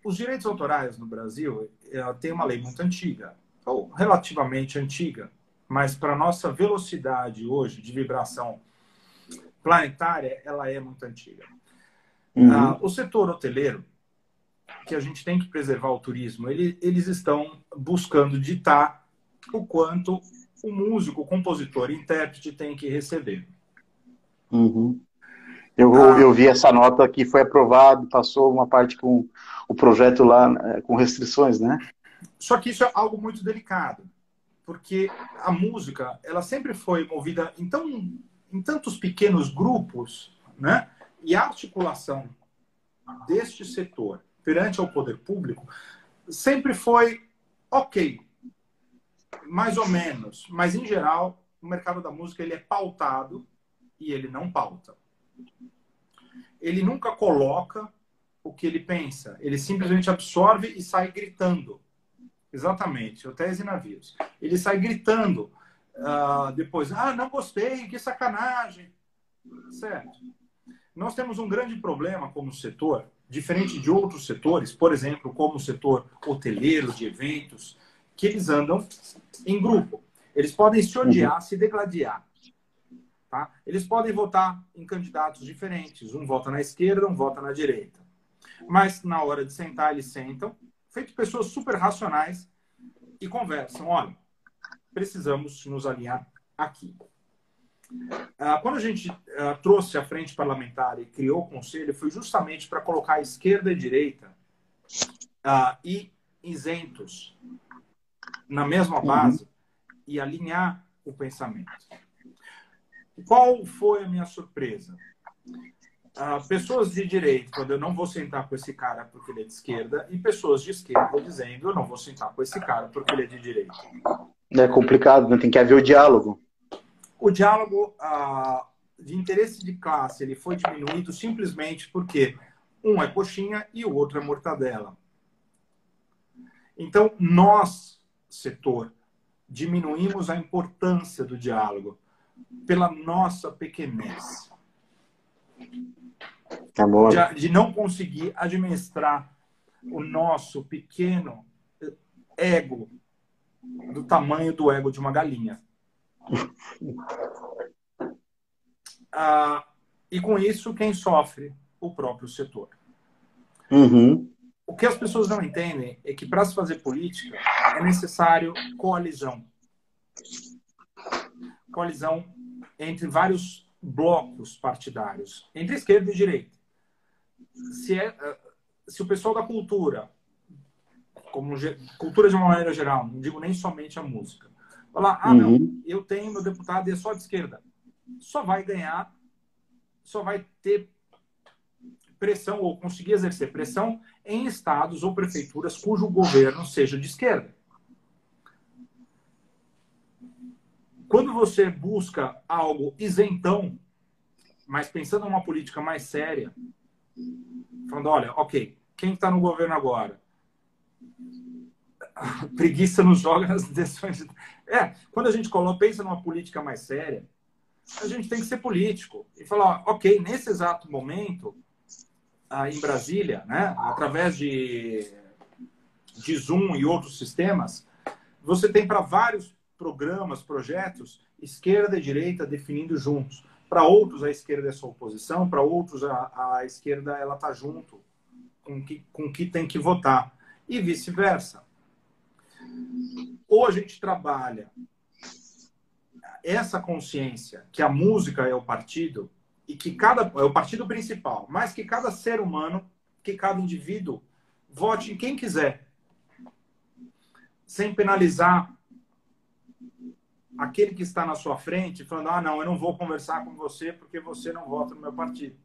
os direitos autorais no Brasil uh, tem uma lei muito antiga, ou relativamente antiga, mas para nossa velocidade hoje de vibração planetária, ela é muito antiga. Uhum. Uh, o setor hoteleiro que a gente tem que preservar o turismo, ele, eles estão buscando ditar o quanto o músico, o compositor, o intérprete tem que receber. Uhum. Eu, ah, eu vi essa nota que foi aprovado, passou uma parte com o projeto lá é, com restrições, né? Só que isso é algo muito delicado, porque a música ela sempre foi movida em, tão, em tantos pequenos grupos, né? E a articulação deste setor perante ao poder público sempre foi ok, mais ou menos, mas em geral o mercado da música ele é pautado e ele não pauta. Ele nunca coloca o que ele pensa, ele simplesmente absorve e sai gritando. Exatamente, hotéis e navios. Ele sai gritando uh, depois, ah, não gostei, que sacanagem. Certo. Nós temos um grande problema como setor, diferente de outros setores, por exemplo, como o setor hoteleiro, de eventos, que eles andam em grupo. Eles podem se odiar, uhum. se degladiar. Tá? Eles podem votar em candidatos diferentes. Um vota na esquerda, um vota na direita. Mas na hora de sentar, eles sentam, feito pessoas super racionais, e conversam. Olha, precisamos nos alinhar aqui. Ah, quando a gente ah, trouxe a frente parlamentar e criou o conselho, foi justamente para colocar a esquerda e a direita ah, e isentos na mesma uhum. base e alinhar o pensamento. Qual foi a minha surpresa? pessoas de direita, quando eu não vou sentar com esse cara porque ele é de esquerda, e pessoas de esquerda dizendo eu não vou sentar com esse cara porque ele é de direita. É complicado, né? tem que haver o diálogo o diálogo ah, de interesse de classe ele foi diminuído simplesmente porque um é coxinha e o outro é mortadela. Então, nós, setor, diminuímos a importância do diálogo pela nossa pequenez. Tá de, de não conseguir administrar o nosso pequeno ego do tamanho do ego de uma galinha. Ah, e com isso, quem sofre? O próprio setor. Uhum. O que as pessoas não entendem é que para se fazer política é necessário coalizão. Coalizão entre vários blocos partidários, entre esquerda e direita. Se, é, ah, se o pessoal da cultura, como cultura de uma maneira geral, não digo nem somente a música, Falar, ah, uhum. não, eu tenho meu deputado e é só de esquerda. Só vai ganhar, só vai ter pressão ou conseguir exercer pressão em estados ou prefeituras cujo governo seja de esquerda. Quando você busca algo isentão, mas pensando em uma política mais séria, falando, olha, ok, quem está no governo agora? preguiça nos joga nas decisões. É, quando a gente coloca, pensa numa política mais séria, a gente tem que ser político e falar, ok, nesse exato momento, ah, em Brasília, né, através de, de Zoom e outros sistemas, você tem para vários programas, projetos, esquerda e direita definindo juntos. Para outros, a esquerda é sua oposição, para outros, a, a esquerda ela está junto com que, com que tem que votar. E vice-versa. Ou a gente trabalha essa consciência que a música é o partido e que cada é o partido principal, mas que cada ser humano, que cada indivíduo vote em quem quiser, sem penalizar aquele que está na sua frente, falando: ah, não, eu não vou conversar com você porque você não vota no meu partido.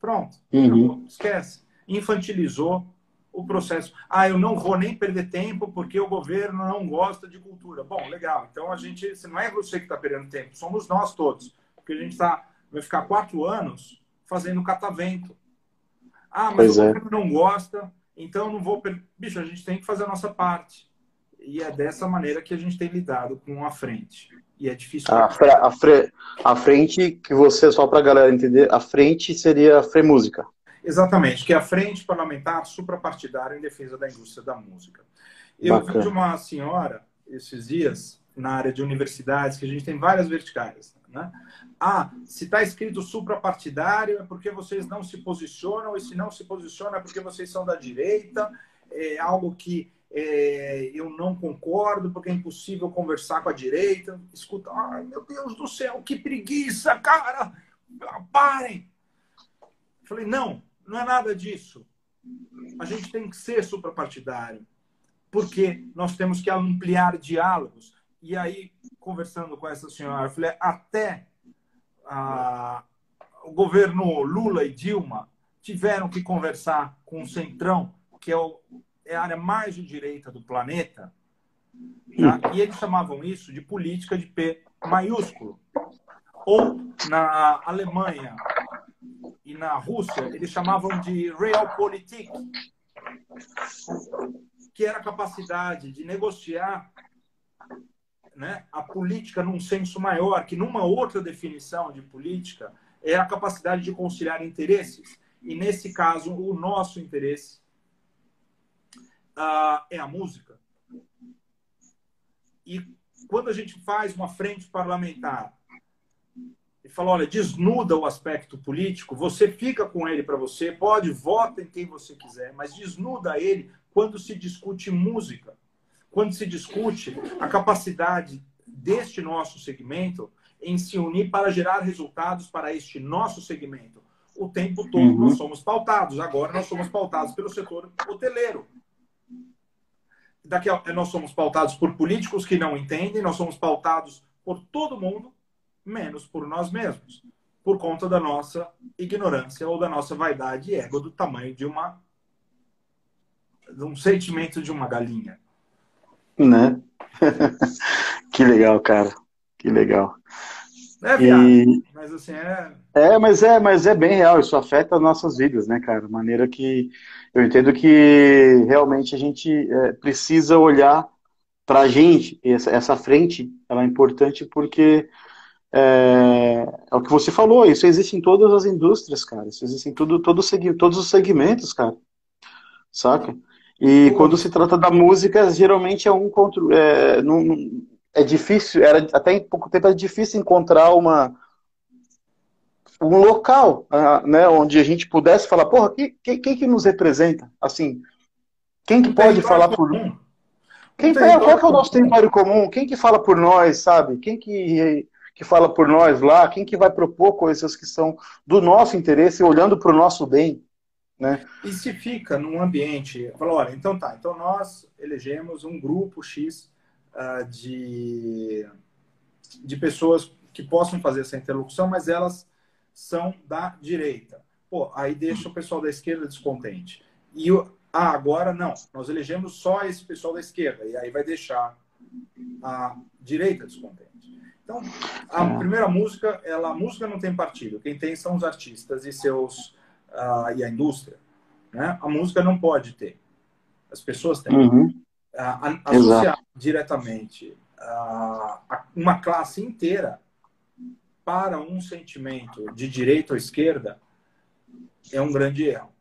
Pronto, uhum. esquece. Infantilizou o processo. Ah, eu não vou nem perder tempo porque o governo não gosta de cultura. Bom, legal. Então a gente, não é você que está perdendo tempo, somos nós todos. Porque a gente tá, vai ficar quatro anos fazendo catavento. Ah, mas pois o é. governo não gosta, então não vou. Per... Bicho, a gente tem que fazer a nossa parte. E é dessa maneira que a gente tem lidado com a frente. E é difícil. A, a, fre... a frente, que você, só para a galera entender, a frente seria a Fremúsica. Exatamente, que é a Frente Parlamentar Suprapartidária em Defesa da Indústria da Música. Eu Bacana. vi de uma senhora esses dias, na área de universidades, que a gente tem várias verticais. Né? Ah, se está escrito suprapartidário é porque vocês não se posicionam, e se não se posiciona é porque vocês são da direita, é algo que é, eu não concordo, porque é impossível conversar com a direita. Escuta, ai meu Deus do céu, que preguiça, cara! Parem! Falei, não, não é nada disso. A gente tem que ser suprapartidário, porque nós temos que ampliar diálogos. E aí, conversando com essa senhora, eu falei, até a, o governo Lula e Dilma tiveram que conversar com o Centrão, que é, o, é a área mais de direita do planeta, tá? e eles chamavam isso de política de P maiúsculo. Ou na Alemanha, e na Rússia eles chamavam de Realpolitik, que era a capacidade de negociar né, a política num senso maior, que numa outra definição de política é a capacidade de conciliar interesses. E nesse caso, o nosso interesse uh, é a música. E quando a gente faz uma frente parlamentar e fala: olha, desnuda o aspecto político, você fica com ele para você, pode, vota em quem você quiser, mas desnuda ele quando se discute música, quando se discute a capacidade deste nosso segmento em se unir para gerar resultados para este nosso segmento. O tempo todo uhum. nós somos pautados, agora nós somos pautados pelo setor hoteleiro. Daqui a, nós somos pautados por políticos que não entendem, nós somos pautados por todo mundo menos por nós mesmos, por conta da nossa ignorância ou da nossa vaidade e ego do tamanho de uma de um sentimento de uma galinha. Né? que legal, cara. Que legal. É e... mas assim é. É, mas é, mas é bem real. Isso afeta as nossas vidas, né, cara? Maneira que eu entendo que realmente a gente é, precisa olhar para a gente. Essa, essa frente, ela é importante porque é, é, o que você falou, isso existe em todas as indústrias, cara. Isso existe em tudo, todo, todos os segmentos, cara. Saca? E quando se trata da música, geralmente é um contra. É, não, é difícil, era até em pouco tempo é difícil encontrar uma um local, uh, né, onde a gente pudesse falar, porra, quem, quem, quem que nos representa? Assim, quem que pode falar por quem, qual, qual que é o nosso território comum? Quem que fala por nós, sabe? Quem que que fala por nós lá, quem que vai propor coisas que são do nosso interesse, olhando para o nosso bem, né? E se fica num ambiente, fala, olha, então tá, então nós elegemos um grupo X uh, de, de pessoas que possam fazer essa interlocução, mas elas são da direita. Pô, aí deixa o pessoal da esquerda descontente. E ah, agora não, nós elegemos só esse pessoal da esquerda, e aí vai deixar a direita descontente. Então, a é. primeira música, ela, a música não tem partido, quem tem são os artistas e seus uh, e a indústria. Né? A música não pode ter, as pessoas têm. Uhum. Associar diretamente uma classe inteira para um sentimento de direita ou esquerda é um grande erro.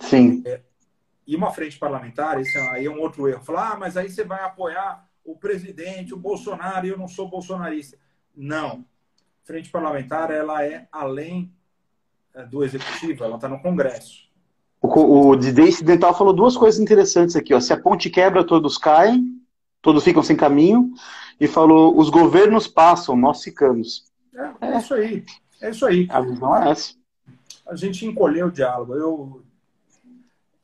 Sim. É, e uma frente parlamentar, isso aí é um outro erro. Falar, ah, mas aí você vai apoiar o presidente, o Bolsonaro, e eu não sou bolsonarista. Não. Frente parlamentar, ela é além é, do executivo, ela está no Congresso. O, o Didê Incidental falou duas coisas interessantes aqui. Ó. Se a ponte quebra, todos caem, todos ficam sem caminho. E falou, os governos passam, nós ficamos. É, é isso aí. É isso aí. A visão é essa. A gente encolheu o diálogo. Eu,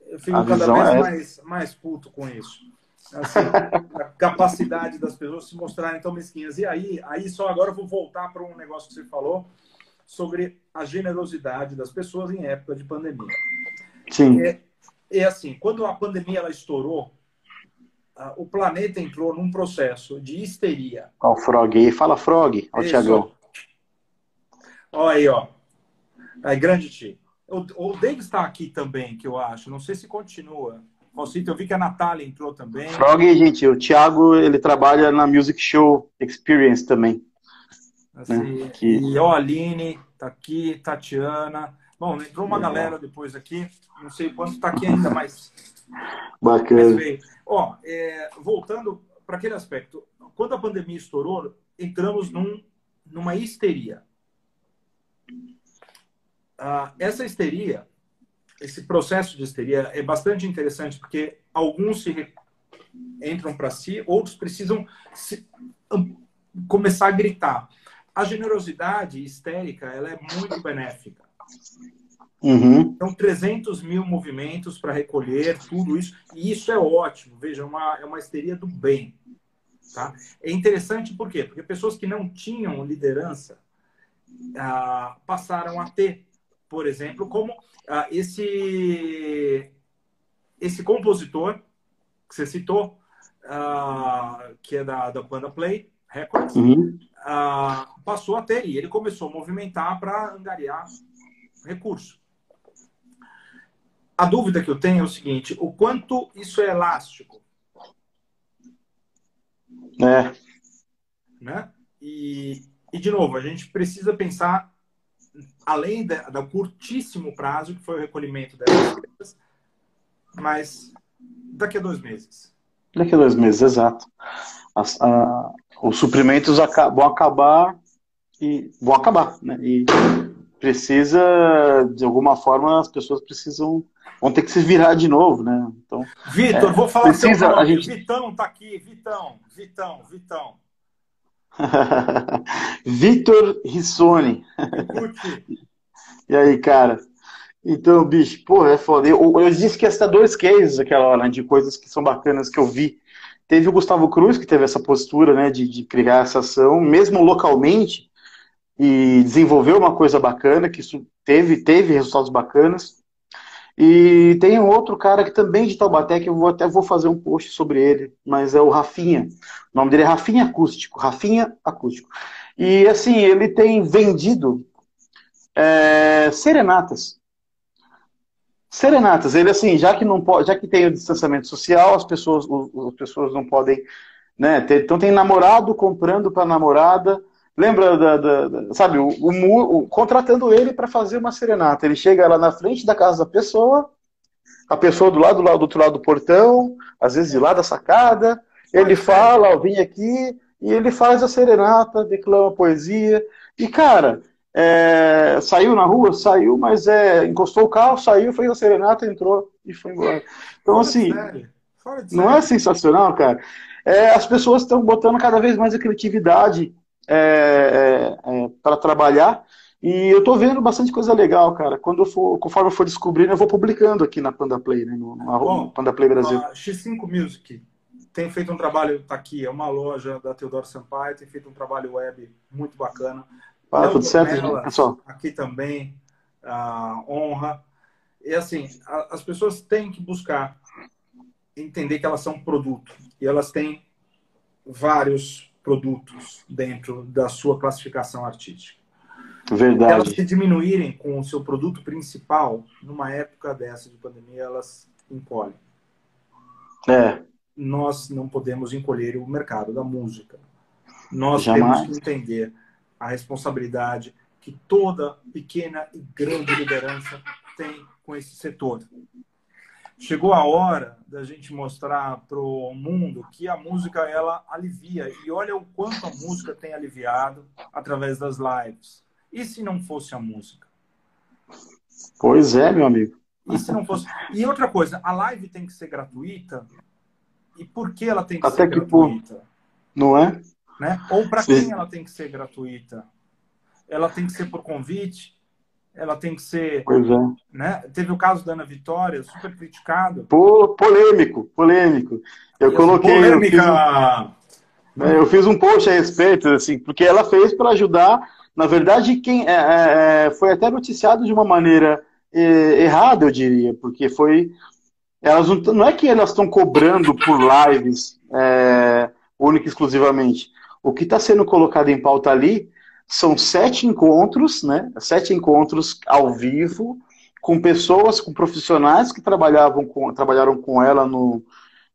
eu fico a cada vez é mais, mais puto com isso. Assim, a capacidade das pessoas se mostrarem tão mesquinhas. E aí, aí só agora eu vou voltar para um negócio que você falou sobre a generosidade das pessoas em época de pandemia. Sim. É, é assim, quando a pandemia ela estourou, o planeta entrou num processo de histeria. Ó, o Frog aí. Fala, Frog. Ó, o Tiagão. Olha aí, ó. Aí, grande Ti. O, o David está aqui também, que eu acho. Não sei se continua. Rosito, eu vi que a Natália entrou também. Frog, gente, o Thiago, ele trabalha na Music Show Experience também. Assim, né? que... E ó, Aline, tá aqui, Tatiana. Bom, entrou uma galera depois aqui. Não sei quanto tá aqui ainda, mas. Bacana. ó, é, voltando para aquele aspecto. Quando a pandemia estourou, entramos num, numa histeria. Ah, essa histeria esse processo de histeria é bastante interessante porque alguns se entram para si, outros precisam se, começar a gritar. A generosidade histérica ela é muito benéfica. Uhum. Então, 300 mil movimentos para recolher tudo isso, e isso é ótimo. Veja, é uma, é uma histeria do bem. Tá? É interessante por quê? Porque pessoas que não tinham liderança ah, passaram a ter por exemplo, como ah, esse, esse compositor que você citou, ah, que é da, da Panda Play Records, uhum. ah, passou a ter, e ele começou a movimentar para angariar recurso. A dúvida que eu tenho é o seguinte: o quanto isso é elástico? É. Né? E, e, de novo, a gente precisa pensar além da, do curtíssimo prazo, que foi o recolhimento dessas coisas, mas daqui a dois meses. Daqui a dois meses, exato. As, a, os suprimentos vão acabar e vão acabar, né? E precisa, de alguma forma, as pessoas precisam vão ter que se virar de novo, né? Então, Vitor, é, vou falar precisa, seu nome. A gente... Vitão tá aqui, Vitão, Vitão, Vitão. Vitor Rissoni. e aí, cara? Então, bicho, porra, é foda. Eu, eu disse que ia citar dois cases aquela hora, né, de coisas que são bacanas que eu vi. Teve o Gustavo Cruz, que teve essa postura, né, de, de criar essa ação, mesmo localmente, e desenvolveu uma coisa bacana, que teve, teve resultados bacanas. E tem um outro cara que também de Taubaté, que eu vou, até vou fazer um post sobre ele, mas é o Rafinha. O nome dele é Rafinha Acústico. Rafinha Acústico. E assim, ele tem vendido é, serenatas. Serenatas. Ele assim, já que não pode, já que tem o distanciamento social, as pessoas, as pessoas não podem, né? Ter, então tem namorado comprando para namorada Lembra da, da, da sabe, o, o, o, contratando ele para fazer uma serenata. Ele chega lá na frente da casa da pessoa, a pessoa do lado, do, lado, do outro lado do portão, às vezes de lá da sacada, ele fala, ó, vem aqui, e ele faz a serenata, declama poesia. E, cara, é, saiu na rua? Saiu, mas é, encostou o carro, saiu, fez a serenata, entrou e foi embora. Então, assim, não é sensacional, cara? É, as pessoas estão botando cada vez mais a criatividade é, é, é para trabalhar. E eu tô vendo bastante coisa legal, cara. Quando eu for, conforme eu for descobrindo, eu vou publicando aqui na Panda Play, né? No, no Bom, Panda Play Brasil. X5 Music tem feito um trabalho, tá aqui, é uma loja da Teodoro Sampaio, tem feito um trabalho web muito bacana. Ah, tudo certo, pessoal? Aqui também, a honra. E assim, a, as pessoas têm que buscar entender que elas são produto. E elas têm vários produtos dentro da sua classificação artística. Verdade. Elas se diminuírem com o seu produto principal, numa época dessa de pandemia, elas encolhem. É. Nós não podemos encolher o mercado da música. Nós Jamais. temos que entender a responsabilidade que toda pequena e grande liderança tem com esse setor. Chegou a hora da gente mostrar para o mundo que a música ela alivia e olha o quanto a música tem aliviado através das lives. E se não fosse a música? Pois é, meu amigo. E se não fosse? E outra coisa, a live tem que ser gratuita. E por que ela tem que Até ser que gratuita? Por... Não é? Né? Ou para quem ela tem que ser gratuita? Ela tem que ser por convite? Ela tem que ser. Pois é. Né? Teve o caso da Ana Vitória, super criticado. Pô, polêmico, polêmico. Eu coloquei. Polêmica. Eu fiz, um, é, eu fiz um post a respeito, assim, porque ela fez para ajudar. Na verdade, quem é, é, é, foi até noticiado de uma maneira é, errada, eu diria, porque foi. Elas não, não é que elas estão cobrando por lives é, única e exclusivamente. O que está sendo colocado em pauta ali são sete encontros, né? Sete encontros ao vivo com pessoas, com profissionais que trabalhavam com, trabalharam com ela no,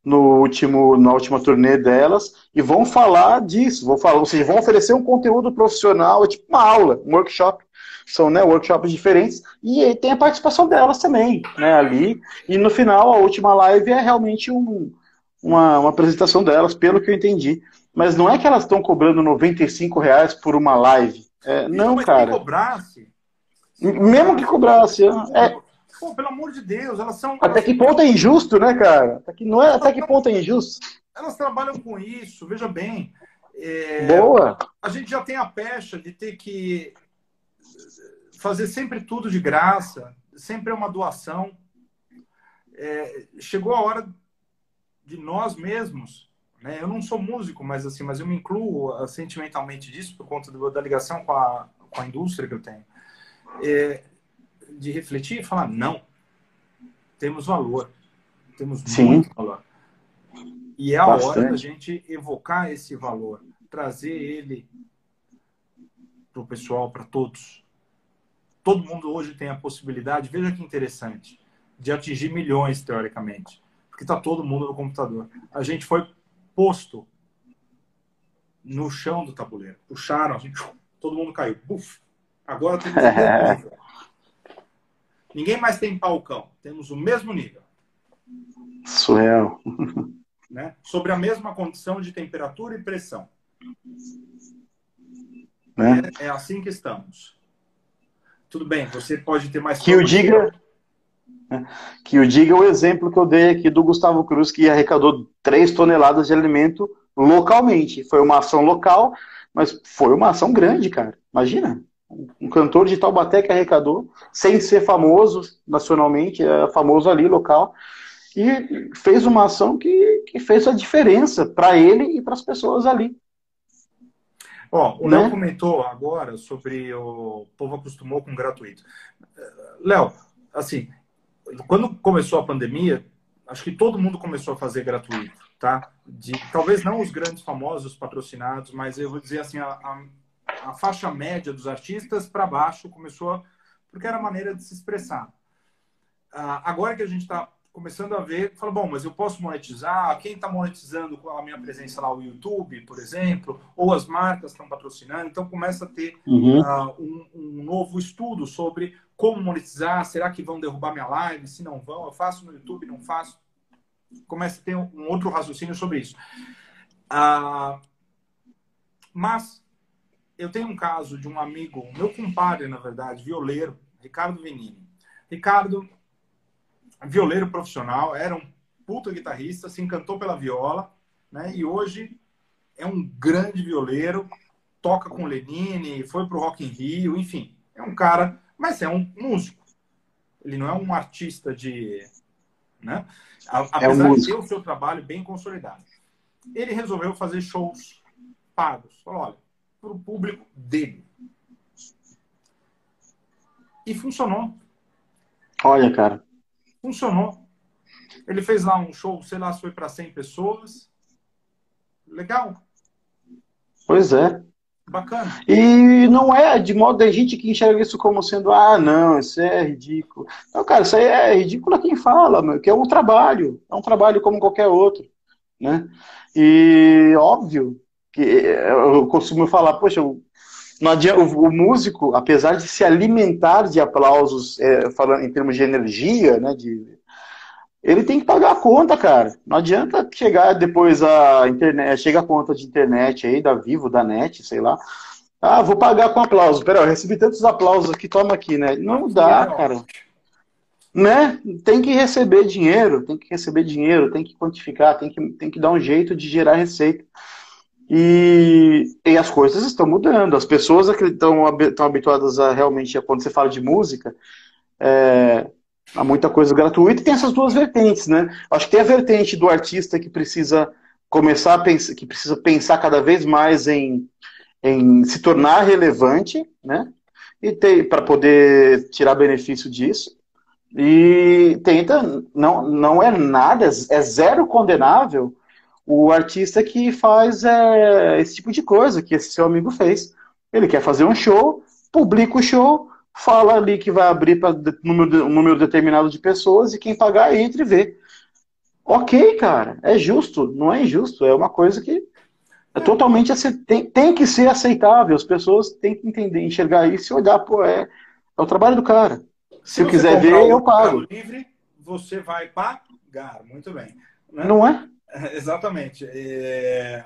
no último, na última turnê delas e vão falar disso, vão falar, ou seja, vão oferecer um conteúdo profissional, é tipo uma aula, um workshop. São né, workshops diferentes e tem a participação delas também, né, ali. E no final, a última live é realmente um, uma, uma apresentação delas, pelo que eu entendi. Mas não é que elas estão cobrando 95 reais por uma live. É, não, mas cara. Que cobrasse. Mesmo que cobrasse. É... Pô, pelo amor de Deus, elas são. Até que ponto é injusto, né, cara? Até que, não é, até que ponto é injusto? Elas trabalham com isso, veja bem. É... Boa! A gente já tem a pecha de ter que fazer sempre tudo de graça, sempre é uma doação. É... Chegou a hora de nós mesmos né? Eu não sou músico, mas assim, mas eu me incluo uh, sentimentalmente disso por conta do, da ligação com a, com a indústria que eu tenho. É, de refletir e falar, não, temos valor, temos Sim. muito valor. E é a Bastante. hora da gente evocar esse valor, trazer ele para o pessoal, para todos. Todo mundo hoje tem a possibilidade, veja que interessante, de atingir milhões, teoricamente. Porque está todo mundo no computador. A gente foi posto no chão do tabuleiro. Puxaram, a gente, todo mundo caiu. Buf. Agora temos o mesmo nível. Ninguém mais tem palcão. Temos o mesmo nível. Surreal. Né? Sobre a mesma condição de temperatura e pressão. Né? É, é, assim que estamos. Tudo bem, você pode ter mais. Que o diga. Que o diga o exemplo que eu dei aqui do Gustavo Cruz, que arrecadou 3 toneladas de alimento localmente. Foi uma ação local, mas foi uma ação grande, cara. Imagina. Um cantor de Taubaté que arrecadou, sem ser famoso nacionalmente, é famoso ali, local, e fez uma ação que, que fez a diferença para ele e para as pessoas ali. Ó, o né? Léo comentou agora sobre o povo acostumou com gratuito. Léo, assim, quando começou a pandemia, acho que todo mundo começou a fazer gratuito, tá? De, talvez não os grandes famosos patrocinados, mas eu vou dizer assim, a, a, a faixa média dos artistas para baixo começou, a, porque era a maneira de se expressar. Uh, agora que a gente está começando a ver, fala, bom, mas eu posso monetizar? Quem está monetizando com a minha presença lá no YouTube, por exemplo? Ou as marcas estão patrocinando? Então começa a ter uhum. uh, um, um, novo estudo sobre como monetizar. Será que vão derrubar minha live? Se não vão, eu faço no YouTube, não faço? Começa a ter um, outro raciocínio sobre isso. Uh, mas eu tenho um caso de um amigo, meu compadre, na verdade, violeiro, Ricardo Venini. Ricardo violeiro profissional, era um puta guitarrista, se encantou pela viola, né? E hoje é um grande violeiro, toca com Lenine, foi pro Rock in Rio, enfim, é um cara, mas é um músico. Ele não é um artista de, né? Apesar é um de ter o seu trabalho bem consolidado. ele resolveu fazer shows pagos. Falou, olha, para o público dele. E funcionou. Olha, cara. Funcionou. Ele fez lá um show, sei lá, se foi para 100 pessoas. Legal. Pois é. Bacana. E não é de modo a gente que enxerga isso como sendo, ah, não, isso é ridículo. Não, cara, isso aí é ridículo a quem fala, meu, que é um trabalho, é um trabalho como qualquer outro, né? E óbvio que eu costumo falar, poxa, não adianta, o, o músico, apesar de se alimentar de aplausos, é, falando em termos de energia, né, de ele tem que pagar a conta, cara. Não adianta chegar depois a internet, chega a conta de internet aí, da Vivo, da NET, sei lá. Ah, vou pagar com aplauso. Pera, eu recebi tantos aplausos aqui, toma aqui, né? Não dá, cara. Né? Tem que receber dinheiro, tem que receber dinheiro, tem que quantificar, tem que, tem que dar um jeito de gerar receita. E, e as coisas estão mudando. As pessoas estão, estão habituadas a realmente, quando você fala de música, é, Há muita coisa gratuita e tem essas duas vertentes, né? Acho que tem a vertente do artista que precisa começar a pensar, que precisa pensar cada vez mais em, em se tornar relevante, né? E para poder tirar benefício disso. E tenta, não, não é nada, é zero condenável o artista que faz é, esse tipo de coisa que esse seu amigo fez. Ele quer fazer um show, publica o show, fala ali que vai abrir para um número determinado de pessoas e quem pagar entre e vê. Ok, cara, é justo, não é injusto, é uma coisa que é totalmente tem, tem que ser aceitável, as pessoas têm que entender, enxergar isso e olhar, pô, é, é o trabalho do cara. Se, Se eu quiser ver, eu pago. livre, você vai pagar, muito bem. Né? Não é? Exatamente. É...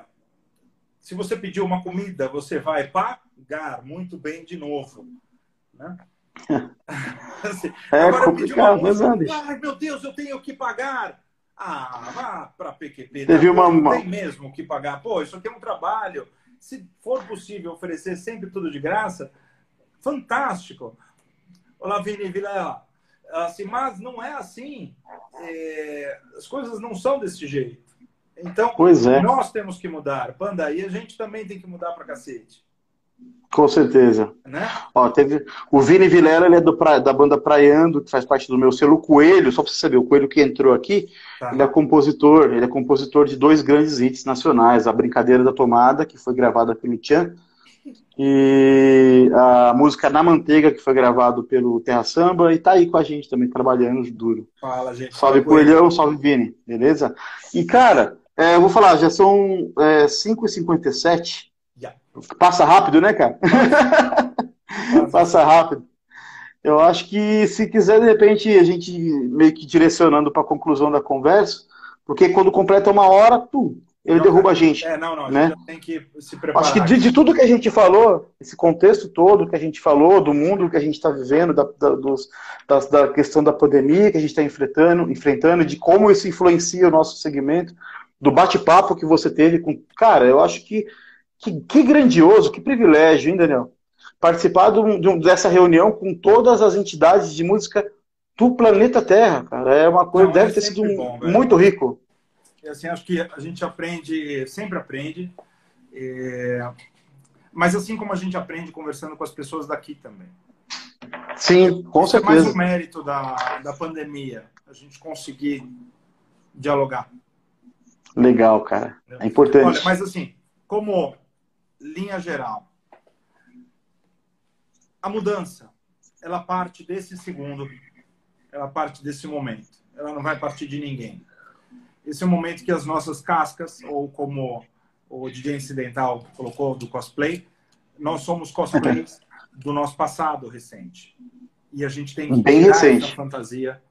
Se você pediu uma comida, você vai pagar, muito bem de novo. Né? assim, é complicado, mas Ai, meu Deus, eu tenho que pagar. Ah, vá para PQP. Teve tá? uma... Tem mesmo que pagar. Pô, isso aqui é um trabalho. Se for possível oferecer sempre tudo de graça, fantástico. Olá, Vini Vila. Assim, mas não é assim. É... as coisas não são desse jeito. Então, é. nós temos que mudar. Panda, e a gente também tem que mudar para cacete. Com certeza. Né? Ó, teve... O Vini Vilela ele é do pra... da banda Praiando, que faz parte do meu selo Coelho, só para você saber, o Coelho que entrou aqui, tá. ele é compositor, ele é compositor de dois grandes hits nacionais, A Brincadeira da Tomada, que foi gravada pelo Tchan, e a música Na Manteiga, que foi gravado pelo Terra Samba, e tá aí com a gente também, trabalhando duro. Fala, gente. Salve Coelhão, salve Vini, beleza? E, cara, é, eu vou falar, já são é, 5h57, Passa rápido, né, cara? Passa rápido. Eu acho que se quiser, de repente, a gente meio que direcionando para a conclusão da conversa, porque quando completa uma hora, tu, ele não, derruba a gente. É, não, não, né? tem que se preparar. Acho que de, de, tudo que a gente falou, esse contexto todo que a gente falou, do mundo que a gente está vivendo, da, da, dos, da, da, questão da pandemia que a gente está enfrentando, enfrentando, de como isso influencia o nosso segmento, do bate-papo que você teve com. Cara, eu acho que que, que grandioso, que privilégio, hein, Daniel? Participar de, de, dessa reunião com todas as entidades de música do planeta Terra, cara. É uma coisa, Não, deve é ter sido bom, muito rico. E, assim, acho que a gente aprende, sempre aprende. É... Mas assim como a gente aprende conversando com as pessoas daqui também. Sim, com Isso certeza. É mais o mérito da, da pandemia, a gente conseguir dialogar. Legal, cara. É importante. Olha, mas assim, como linha geral. A mudança, ela parte desse segundo, ela parte desse momento. Ela não vai partir de ninguém. Esse é o momento que as nossas cascas, ou como o DJ Incidental colocou do cosplay, nós somos cosplays do nosso passado recente. E a gente tem que Bem recente. essa fantasia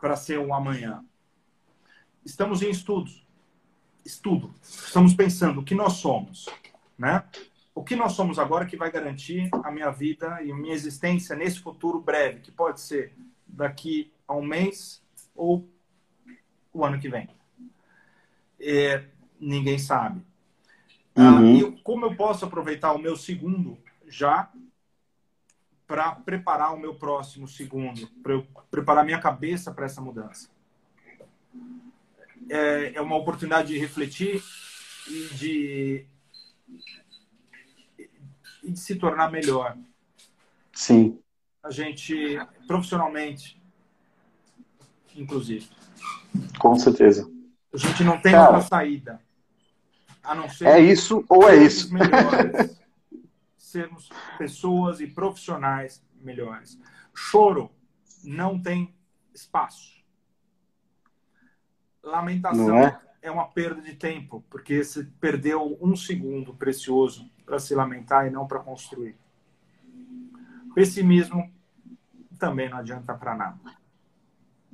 para ser um amanhã. Estamos em estudos. Estudo. Estamos pensando o que nós somos né? O que nós somos agora que vai garantir a minha vida e a minha existência nesse futuro breve, que pode ser daqui a um mês ou o ano que vem. É, ninguém sabe. Ah, uhum. Ah, e como eu posso aproveitar o meu segundo já para preparar o meu próximo segundo, para eu preparar minha cabeça para essa mudança? é, é uma oportunidade de refletir e de, e de se tornar melhor. Sim. A gente, profissionalmente, inclusive. Com certeza. A gente não tem Cara, outra saída. A não ser é isso ou é isso? Melhores, sermos pessoas e profissionais melhores. Choro não tem espaço. Lamentação é? É? uma perda de tempo, porque você perdeu um segundo precioso para se lamentar e não para construir. Pessimismo também não adianta para nada.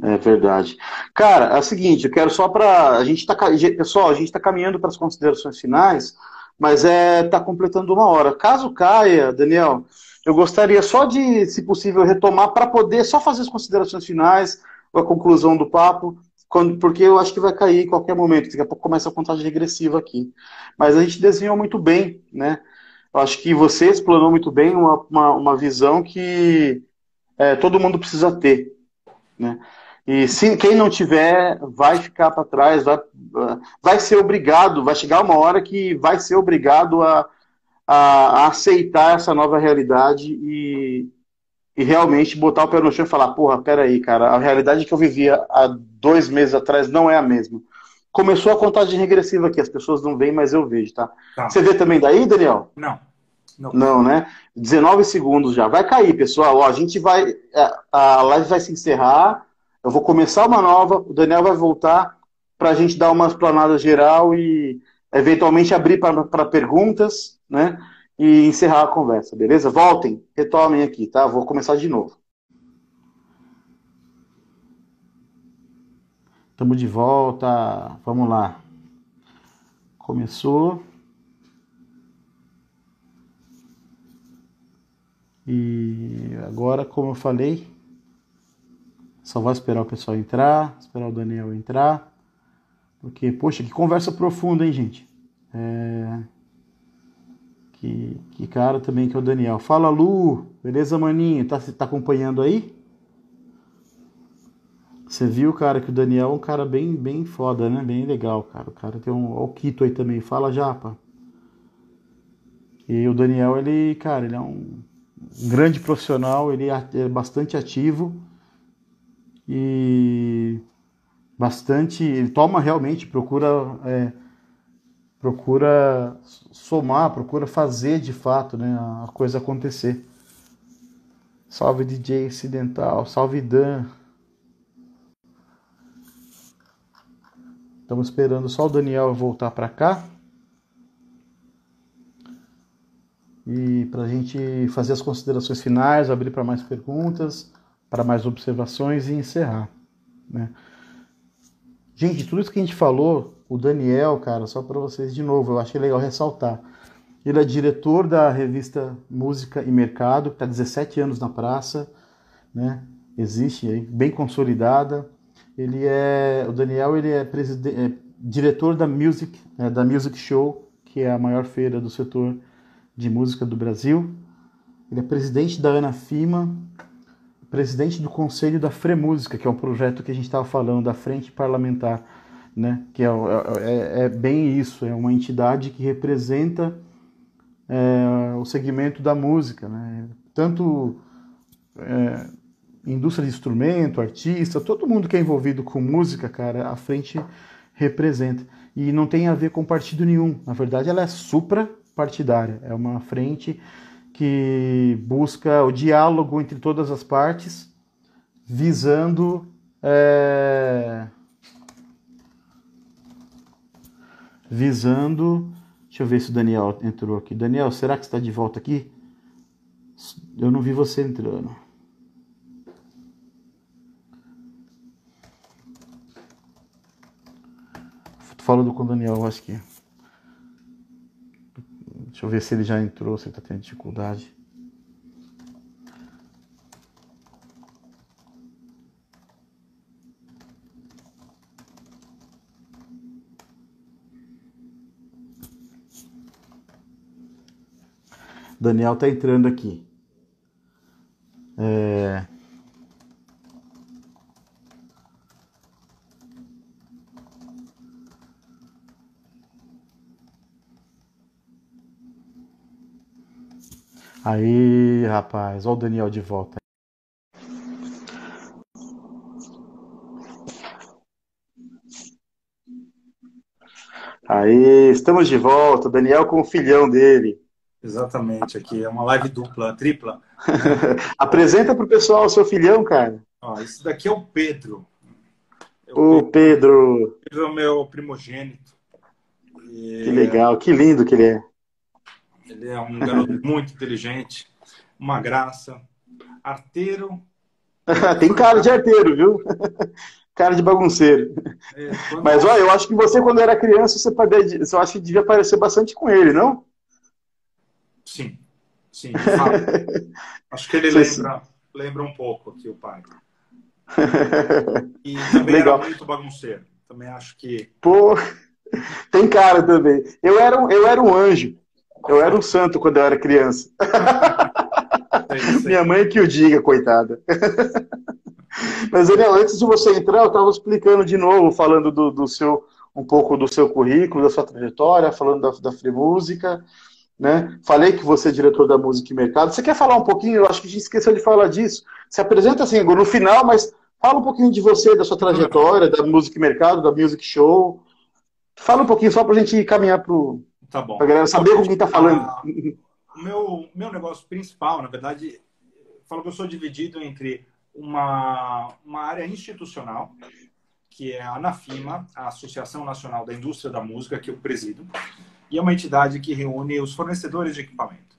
É verdade. Cara, é o seguinte, eu quero só para a gente tá pessoal, a gente está caminhando para as considerações finais, mas é tá completando uma hora. Caso caia, Daniel, eu gostaria só de, se possível, retomar para poder só fazer as considerações finais, a conclusão do papo, quando, porque eu acho que vai cair em qualquer momento. Daqui a pouco começa a contagem regressiva aqui. Mas a gente desenhou muito bem, né? Eu acho que você explanou muito bem uma, uma, uma visão que é, todo mundo precisa ter, né? E se quem não tiver, vai ficar para trás, vai, vai ser obrigado, vai chegar uma hora que vai ser obrigado a, a, a aceitar essa nova realidade e, e realmente botar o pé no chão e falar, porra, peraí, cara, a realidade que eu vivia há dois meses atrás não é a mesma. Começou a contagem regressiva aqui, as pessoas não veem, mas eu vejo, tá? tá. Você vê também daí, Daniel? Não. Não. não, né? 19 segundos já. Vai cair, pessoal. Ó, a gente vai. É, a live vai se encerrar. Eu vou começar uma nova, o Daniel vai voltar para a gente dar uma explanada geral e eventualmente abrir para perguntas, né? E encerrar a conversa, beleza? Voltem, retomem aqui, tá? Vou começar de novo. Estamos de volta. Vamos lá. Começou. E agora, como eu falei, só vai esperar o pessoal entrar, esperar o Daniel entrar. Porque, poxa, que conversa profunda, hein, gente? É... Que, que cara também que é o Daniel. Fala, Lu! Beleza, maninho? Tá, tá acompanhando aí? Você viu, cara, que o Daniel é um cara bem, bem foda, né? Bem legal, cara. O cara tem um. Ó, o Quito aí também. Fala, Japa. E o Daniel, ele, cara, ele é um grande profissional, ele é, é bastante ativo e bastante. Ele toma realmente, procura. É, procura somar, procura fazer de fato né, a coisa acontecer. Salve DJ Acidental, salve Dan. Estamos esperando só o Daniel voltar para cá. E para a gente fazer as considerações finais, abrir para mais perguntas para mais observações e encerrar. Né? Gente, tudo isso que a gente falou, o Daniel, cara, só para vocês de novo, eu achei legal ressaltar. Ele é diretor da revista Música e Mercado, que está 17 anos na praça, né? existe aí, bem consolidada. Ele é, o Daniel, ele é, é diretor da Music, né, da Music Show, que é a maior feira do setor de música do Brasil. Ele é presidente da Ana Fima, presidente do Conselho da Fremúsica, que é um projeto que a gente estava falando, da Frente Parlamentar, né? que é, é, é, bem isso, é uma entidade que representa é, o segmento da música, né? tanto é, indústria de instrumento, artista, todo mundo que é envolvido com música, cara, a frente representa. E não tem a ver com partido nenhum, na verdade ela é supra-partidária, é uma frente que busca o diálogo entre todas as partes, visando é, visando. Deixa eu ver se o Daniel entrou aqui. Daniel, será que está de volta aqui? Eu não vi você entrando. Tô falando com o Daniel, acho que. Deixa eu ver se ele já entrou, se ele está tendo dificuldade. Daniel está entrando aqui. É... Aí, rapaz, olha o Daniel de volta. Aí, estamos de volta. Daniel com o filhão dele. Exatamente, aqui é uma live dupla, tripla. Apresenta para o pessoal o seu filhão, cara. Ó, esse daqui é o Pedro. É o, Pedro. Pedro é o meu primogênito. E... Que legal, que lindo que ele é. Ele é um garoto muito inteligente, uma graça, arteiro. Tem cara de arteiro, viu? cara de bagunceiro. É, Mas olha, eu acho que você, quando era criança, você, pode, você acha que devia parecer bastante com ele, não? Sim, sim, acho que ele lembra, lembra um pouco aqui o pai. E também Legal. era muito bagunceiro. Também acho que. Pô, tem cara também. Eu era, um, eu era um anjo. Eu era um santo quando eu era criança. Sei, sei. Minha mãe que o diga, coitada. Mas, Daniel, antes de você entrar, eu estava explicando de novo, falando do, do, seu, um pouco do seu currículo, da sua trajetória, falando da, da Free Música, né? Falei que você é diretor da Música e Mercado. Você quer falar um pouquinho? Eu acho que a gente esqueceu de falar disso. Se apresenta assim, no final, mas fala um pouquinho de você, da sua trajetória, da Música e Mercado, da Music Show. Fala um pouquinho só para a gente caminhar para tá bom. a galera saber com quem está falando. Ah, o meu, meu negócio principal, na verdade, falo que eu sou dividido entre uma, uma área institucional, que é a ANAFIMA, a Associação Nacional da Indústria da Música, que eu presido, e é uma entidade que reúne os fornecedores de equipamento.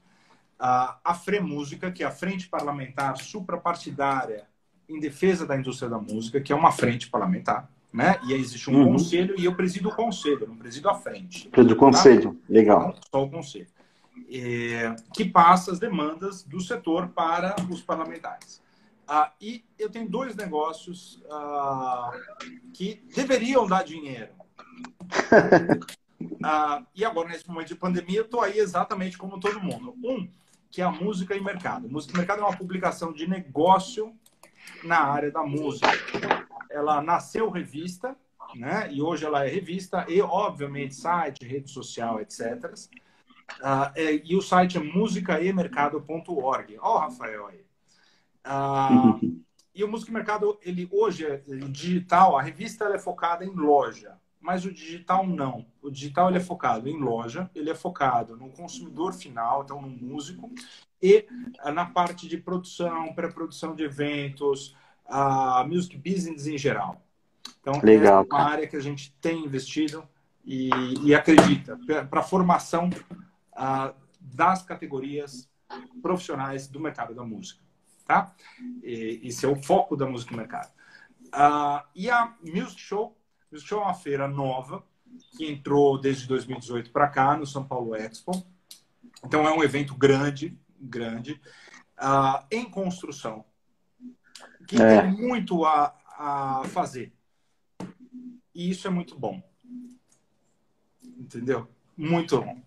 A FREMúsica, que é a Frente Parlamentar Suprapartidária em Defesa da Indústria da Música, que é uma frente parlamentar, né? E existe um uhum. conselho, e eu presido o conselho, não presido a frente. Presido o conselho, tá? legal. Só o conselho. É, que passa as demandas do setor para os parlamentares. Ah, e eu tenho dois negócios ah, que deveriam dar dinheiro. ah, e agora, nesse momento de pandemia, eu estou aí exatamente como todo mundo. Um, que é a Música e Mercado. Música e Mercado é uma publicação de negócio na área da música. Ela nasceu revista, né? e hoje ela é revista, e, obviamente, site, rede social, etc. Uh, é, e o site é musicaemercado.org. Ó, oh, Rafael aí. Ah, e o Música e Mercado, ele hoje é digital, a revista é focada em loja, mas o digital não. O digital ele é focado em loja, ele é focado no consumidor final, então no músico, e ah, na parte de produção, pré-produção de eventos, a music business em geral. Então, Legal, é uma área que a gente tem investido e, e acredita para a formação uh, das categorias profissionais do mercado da música tá? E, esse é o foco da música no mercado. Uh, e a Music Show, Music Show é uma feira nova que entrou desde 2018 para cá no São Paulo Expo. Então é um evento grande, grande, uh, em construção, que é. tem muito a, a fazer. E isso é muito bom. Entendeu? Muito bom.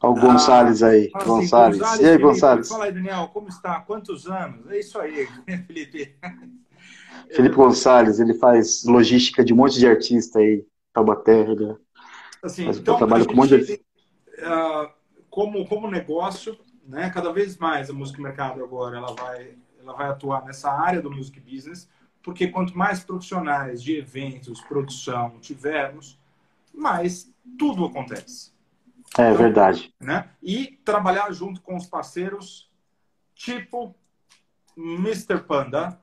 Olha o Gonçalves aí. Ah, Gonçalves. Gonçalves. E aí, Gonçalves? Fala aí, Daniel, como está? Quantos anos? É isso aí, Felipe. Felipe Gonçalves, ele faz logística de um monte de artista aí, Taubaté, ele assim, faz então, trabalho com um monte de uh, como, como negócio, né, cada vez mais a música mercado agora ela vai, ela vai atuar nessa área do music business, porque quanto mais profissionais de eventos, produção tivermos, mais tudo acontece. É verdade. Né? E trabalhar junto com os parceiros, tipo Mr. Panda,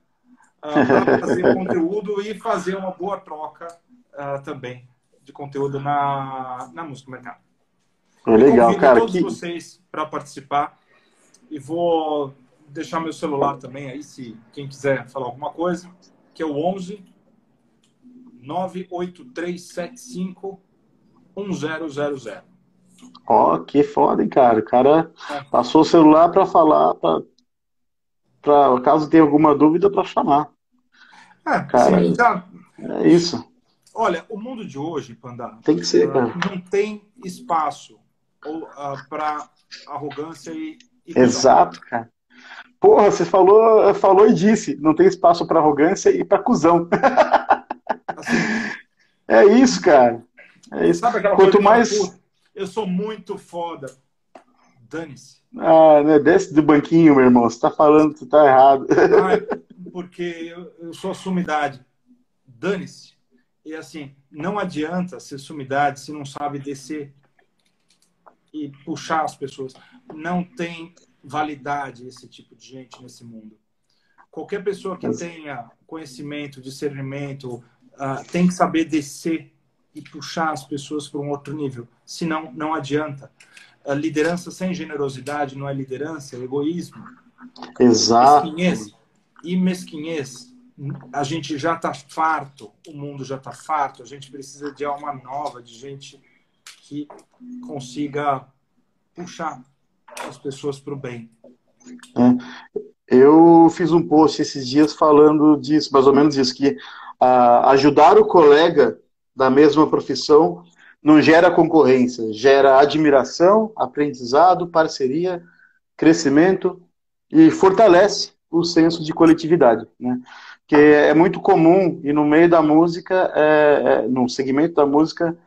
para fazer conteúdo e fazer uma boa troca uh, também de conteúdo na, na música mercado. É legal, Convido cara. todos que... vocês para participar e vou deixar meu celular também aí, se quem quiser falar alguma coisa, que é o 11 98375 1000. Ó, que foda, hein, cara. O cara passou o celular para falar, pra, caso tenha alguma dúvida, para chamar. É, cara, sim, tá. é isso. Olha, o mundo de hoje, Panda, tem que ser, cara. não tem espaço uh, para arrogância e, e Exato, cara. Porra, você falou, falou e disse, não tem espaço para arrogância e para cuzão. Assim, é isso, cara. É isso. Quanto mais eu sou muito foda. Dane-se. Ah, né? Desce do banquinho, meu irmão. Você tá falando que tu tá errado. Ah, porque eu, eu sou sumidade. Dane-se. E assim, não adianta ser sumidade se não sabe descer e puxar as pessoas. Não tem validade esse tipo de gente nesse mundo. Qualquer pessoa que tenha conhecimento, discernimento, uh, tem que saber descer e puxar as pessoas para um outro nível. Senão, não adianta. A liderança sem generosidade não é liderança, é egoísmo. Exato. Mesquinhez. E mesquinhez. A gente já está farto, o mundo já está farto, a gente precisa de alma nova, de gente que consiga puxar as pessoas para o bem. É. Eu fiz um post esses dias falando disso, mais ou menos isso, que uh, ajudar o colega da mesma profissão não gera concorrência, gera admiração, aprendizado, parceria, crescimento e fortalece o senso de coletividade, né? Que é muito comum e no meio da música, é, é, no segmento da música,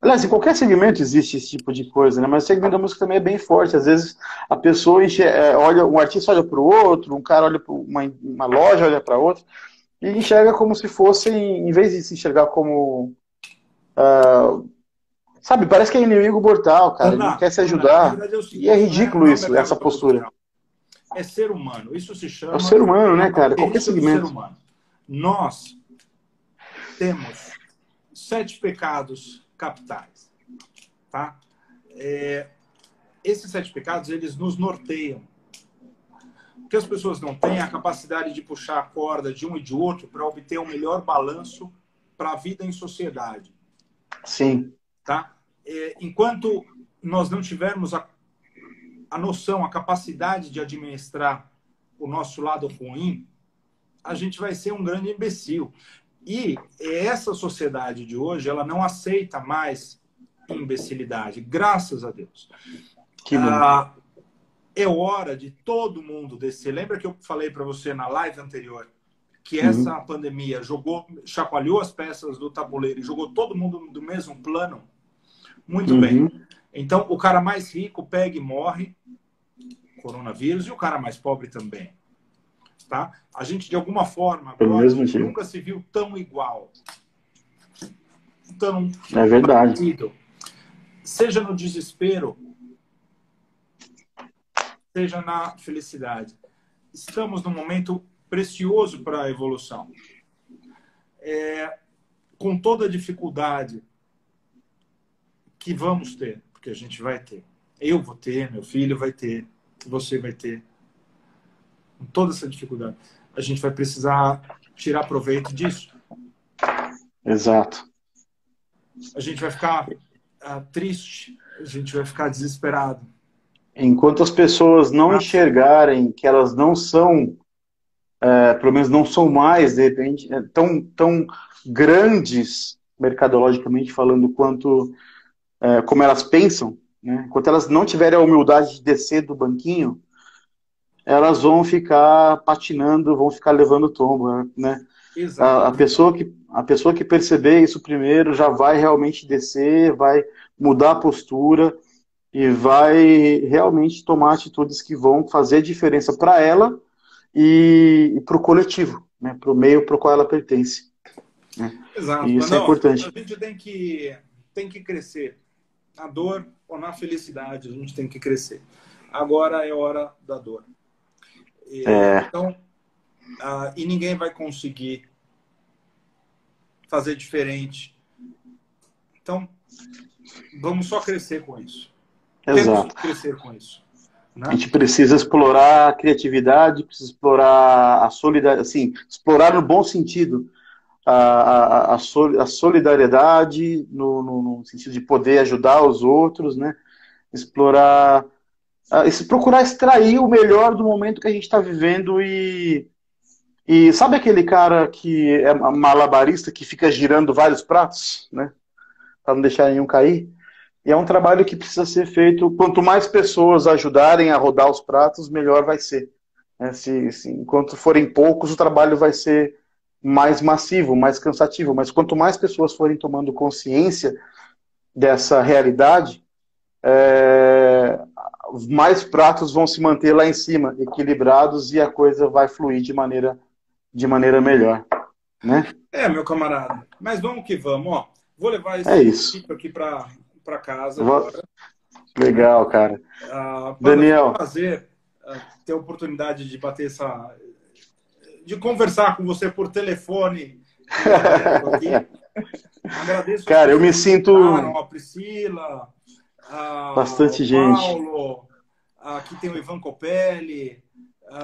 Aliás, em qualquer segmento existe esse tipo de coisa, né? Mas o segmento da música também é bem forte. Às vezes a pessoa enche, é, olha, um artista olha para o outro, um cara olha para uma, uma loja olha para outra e enxerga como se fosse, em vez de se enxergar como, uh, sabe? Parece que é inimigo mortal, cara. Ele não quer se ajudar. É seguinte, e é ridículo é isso, essa postura. É ser humano. Isso se chama. É o ser humano, né, cara? Qualquer segmento. Nós temos sete pecados capitais. Tá? É, esses sete pecados, eles nos norteiam. Porque as pessoas não têm a capacidade de puxar a corda de um e de outro para obter o um melhor balanço para a vida em sociedade. Sim. Tá? É, enquanto nós não tivermos a, a noção, a capacidade de administrar o nosso lado ruim, a gente vai ser um grande imbecil. E essa sociedade de hoje, ela não aceita mais imbecilidade, graças a Deus. Que ah, é hora de todo mundo descer. Lembra que eu falei para você na live anterior que uhum. essa uhum. pandemia jogou, chacoalhou as peças do tabuleiro e jogou todo mundo do mesmo plano? Muito uhum. bem. Então, o cara mais rico pega e morre, coronavírus, e o cara mais pobre também tá? A gente, de alguma forma, agora, nunca se viu tão igual. Tão é verdade. Partido. Seja no desespero, seja na felicidade. Estamos num momento precioso para a evolução. É, com toda a dificuldade que vamos ter, porque a gente vai ter. Eu vou ter, meu filho vai ter, você vai ter com toda essa dificuldade. A gente vai precisar tirar proveito disso. Exato. A gente vai ficar uh, triste, a gente vai ficar desesperado. Enquanto as pessoas não ah. enxergarem que elas não são, é, pelo menos não são mais, de repente, é, tão, tão grandes, mercadologicamente falando, quanto é, como elas pensam, né? enquanto elas não tiverem a humildade de descer do banquinho, elas vão ficar patinando, vão ficar levando tombo, né? A, a, pessoa que, a pessoa que perceber isso primeiro já vai realmente descer, vai mudar a postura e vai realmente tomar atitudes que vão fazer diferença para ela e, e para o coletivo, né? para o meio para o qual ela pertence. Né? Exato. E isso é Não, é importante. A gente tem que, tem que crescer. Na dor ou na felicidade, a gente tem que crescer. Agora é hora da dor. É. Então, e ninguém vai conseguir fazer diferente. Então, vamos só crescer com isso. Exato. Temos que crescer com isso. Né? A gente precisa explorar a criatividade, precisa explorar a solidariedade, assim, explorar no bom sentido a, a, a, solidariedade, no, no, no, sentido de poder ajudar os outros, né? Explorar uh, procurar extrair o melhor do momento que a gente está vivendo e, e sabe aquele cara que é malabarista que fica girando vários pratos, né? Para não deixar nenhum cair? E é um trabalho que precisa ser feito. Quanto mais pessoas ajudarem a rodar os pratos, melhor vai ser. Né? Se, se, enquanto forem poucos, o trabalho vai ser mais massivo, mais cansativo. Mas quanto mais pessoas forem tomando consciência dessa realidade, é, mais pratos vão se manter lá em cima, equilibrados, e a coisa vai fluir de maneira, de maneira melhor. Né? É, meu camarada. Mas vamos que vamos, ó. Vou levar esse é isso. aqui para casa Vou... agora. Legal, cara. Ah, Daniel. É um prazer uh, ter a oportunidade de bater essa. De conversar com você por telefone. Agradeço. Cara, eu me sinto. A Priscila, a Bastante gente. Paulo, aqui tem o Ivan Copelli,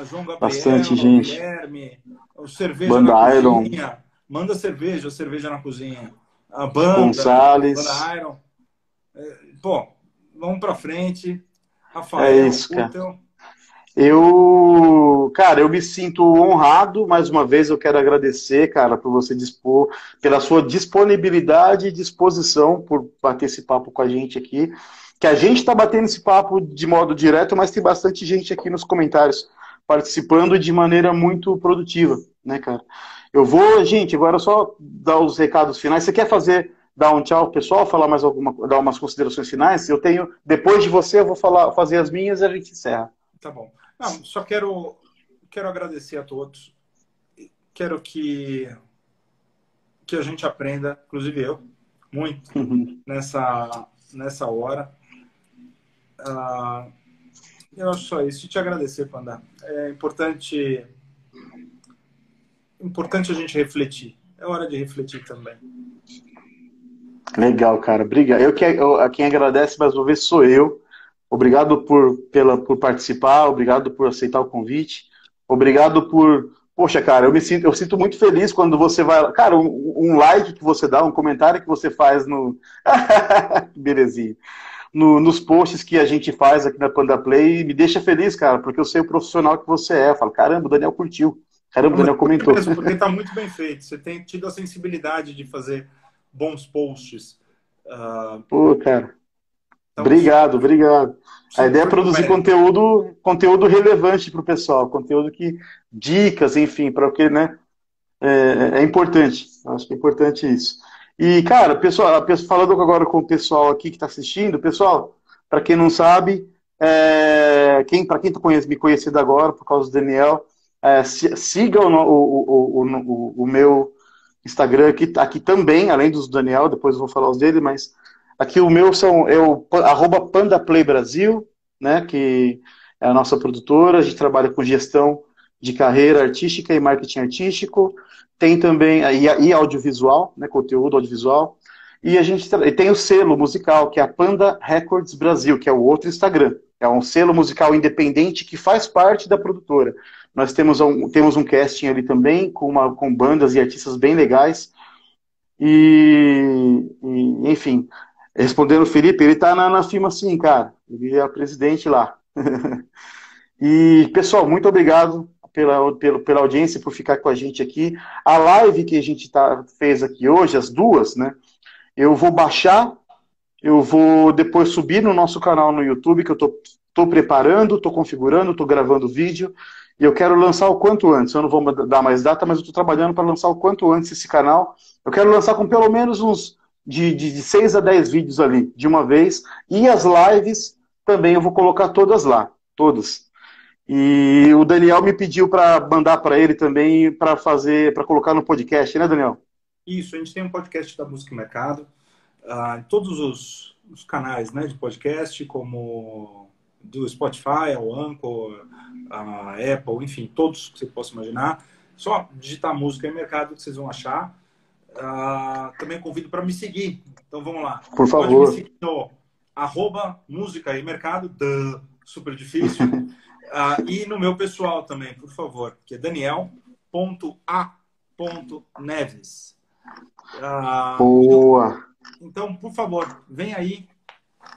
João Gabriel, Bastante gente. Guilherme, o Cerveja Banda na Iron. Cozinha. Manda cerveja, cerveja na cozinha. A banda, Gonçalves. Banda Iron. É, pô, vamos pra frente. Rafael, é isso, cara. Eu, cara, eu me sinto honrado, mais uma vez eu quero agradecer, cara, por você dispor, pela sua disponibilidade e disposição por bater esse papo com a gente aqui. Que a gente está batendo esse papo de modo direto, mas tem bastante gente aqui nos comentários participando de maneira muito produtiva, né, cara? Eu vou, gente, agora só dar os recados finais. Você quer fazer, dar um tchau pessoal, falar mais alguma, dar umas considerações finais? Eu tenho, depois de você, eu vou falar, fazer as minhas e a gente encerra. Tá bom. Não, só quero, quero agradecer a todos. Quero que, que a gente aprenda, inclusive eu, muito uhum. nessa, nessa hora. Uh, eu acho só isso. E te agradecer, Panda. É importante importante a gente refletir. É hora de refletir também. Legal, cara. Obrigado. Eu, que, eu, quem agradece mais uma vez sou eu. Obrigado por, pela, por participar, obrigado por aceitar o convite. Obrigado por. Poxa, cara, eu me sinto, eu sinto muito feliz quando você vai. Cara, um, um like que você dá, um comentário que você faz no. Belezinha. No, nos posts que a gente faz aqui na Panda Play, me deixa feliz, cara, porque eu sei o profissional que você é. Eu falo, caramba, o Daniel curtiu. Caramba, o Daniel comentou. Mesmo, porque está muito bem feito. Você tem tido a sensibilidade de fazer bons posts. Uh... Pô, cara. Então, obrigado, obrigado. A ideia é produzir conteúdo, conteúdo relevante para o pessoal, conteúdo que dicas, enfim, para o que, né? É, é, importante. Acho que é importante isso. E, cara, pessoal, falando agora com o pessoal aqui que está assistindo, pessoal, para quem não sabe, é, quem, para quem está me conhecendo agora, por causa do Daniel, é, siga o, o, o, o, meu Instagram aqui, aqui também, além dos do Daniel, depois eu vou falar os dele, mas aqui o meu são o arroba né, que é a nossa produtora, a gente trabalha com gestão de carreira artística e marketing artístico, tem também e, e audiovisual, né, conteúdo audiovisual, e a gente tem o selo musical, que é a Panda Records Brasil, que é o outro Instagram. É um selo musical independente que faz parte da produtora. Nós temos um, temos um casting ali também, com, uma, com bandas e artistas bem legais. E, e enfim, respondendo o Felipe, ele está na, na firma sim, cara. Ele é presidente lá. e, pessoal, muito obrigado pela, pela, pela audiência, por ficar com a gente aqui. A live que a gente tá, fez aqui hoje, as duas, né? Eu vou baixar, eu vou depois subir no nosso canal no YouTube, que eu tô, tô preparando, tô configurando, tô gravando vídeo. E eu quero lançar o quanto antes. Eu não vou dar mais data, mas eu estou trabalhando para lançar o quanto antes esse canal. Eu quero lançar com pelo menos uns de, de, de 6 a 10 vídeos ali, de uma vez. E as lives também eu vou colocar todas lá. Todas. E o Daniel me pediu para mandar para ele também para fazer, para colocar no podcast, né, Daniel? Isso, a gente tem um podcast da Música e Mercado, uh, em todos os, os, canais né, de podcast, como do Spotify, ao Anchor, a Apple, enfim, todos que você possa imaginar. Só digitar música e mercado que vocês vão achar. Uh, também convido para me seguir. Então vamos lá. Por favor. Pode me seguir no arroba música e mercado, duh, super difícil. uh, e no meu pessoal também, por favor, que é daniel.a.neves. Uh, Boa! Então, então, por favor, vem aí.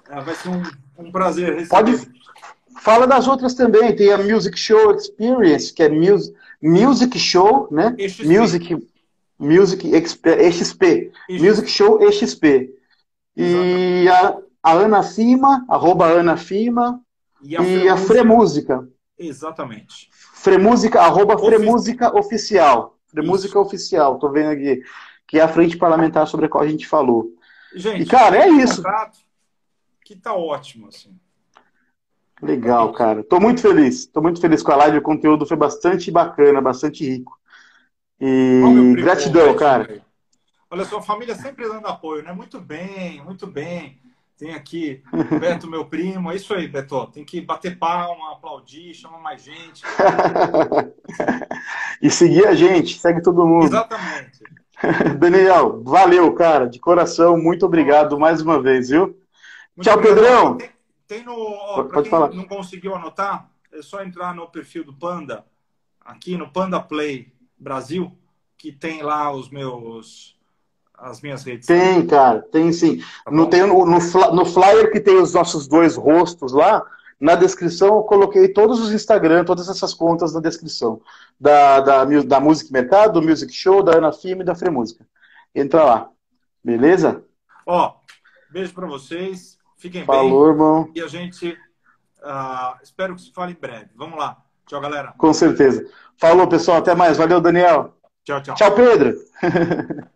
Uh, vai ser um, um prazer receber. Pode, Fala das outras também, tem a Music Show Experience, que é music, music Show, né? XP. Music, music XP, Music Show XP. E a, a Ana Fima, arroba Ana Fima, e a, e a Fremúsica. Exatamente. Fremúsica, arroba Fremúsica Oficial. Fremúsica Oficial, tô vendo aqui, que é a frente parlamentar sobre a qual a gente falou. Gente, e, cara, é isso. Que tá ótimo, assim. Legal, cara. Tô muito feliz. Tô muito feliz com a live. O conteúdo foi bastante bacana, bastante rico. E gratidão, cara. Olha só, a família sempre dando apoio, né? Muito bem, muito bem. Tem aqui o Beto, meu primo. É isso aí, Beto. Tem que bater palma, aplaudir, chamar mais gente. e seguir a gente, segue todo mundo. Exatamente. Daniel, valeu, cara. De coração, muito obrigado mais uma vez, viu? Muito Tchau, obrigado. Pedrão. Tem, tem no. Ó, Pode falar. não conseguiu anotar, é só entrar no perfil do Panda, aqui no Panda Play Brasil, que tem lá os meus as minhas redes? Tem, cara, tem sim. Tá no, tem, no, no, flyer que tem os nossos dois rostos lá, na descrição eu coloquei todos os Instagram, todas essas contas na descrição. Da, da, da Music Mercado, do Music Show, da Ana Firme e da Fremusica. Entra lá. Beleza? Ó, beijo para vocês. Fiquem Falou, bem. Falou, irmão. E a gente uh, espero que se fale em breve. Vamos lá. Tchau, galera. Com certeza. Falou, pessoal. Até mais. Valeu, Daniel. Tchau, tchau. Tchau, Pedro.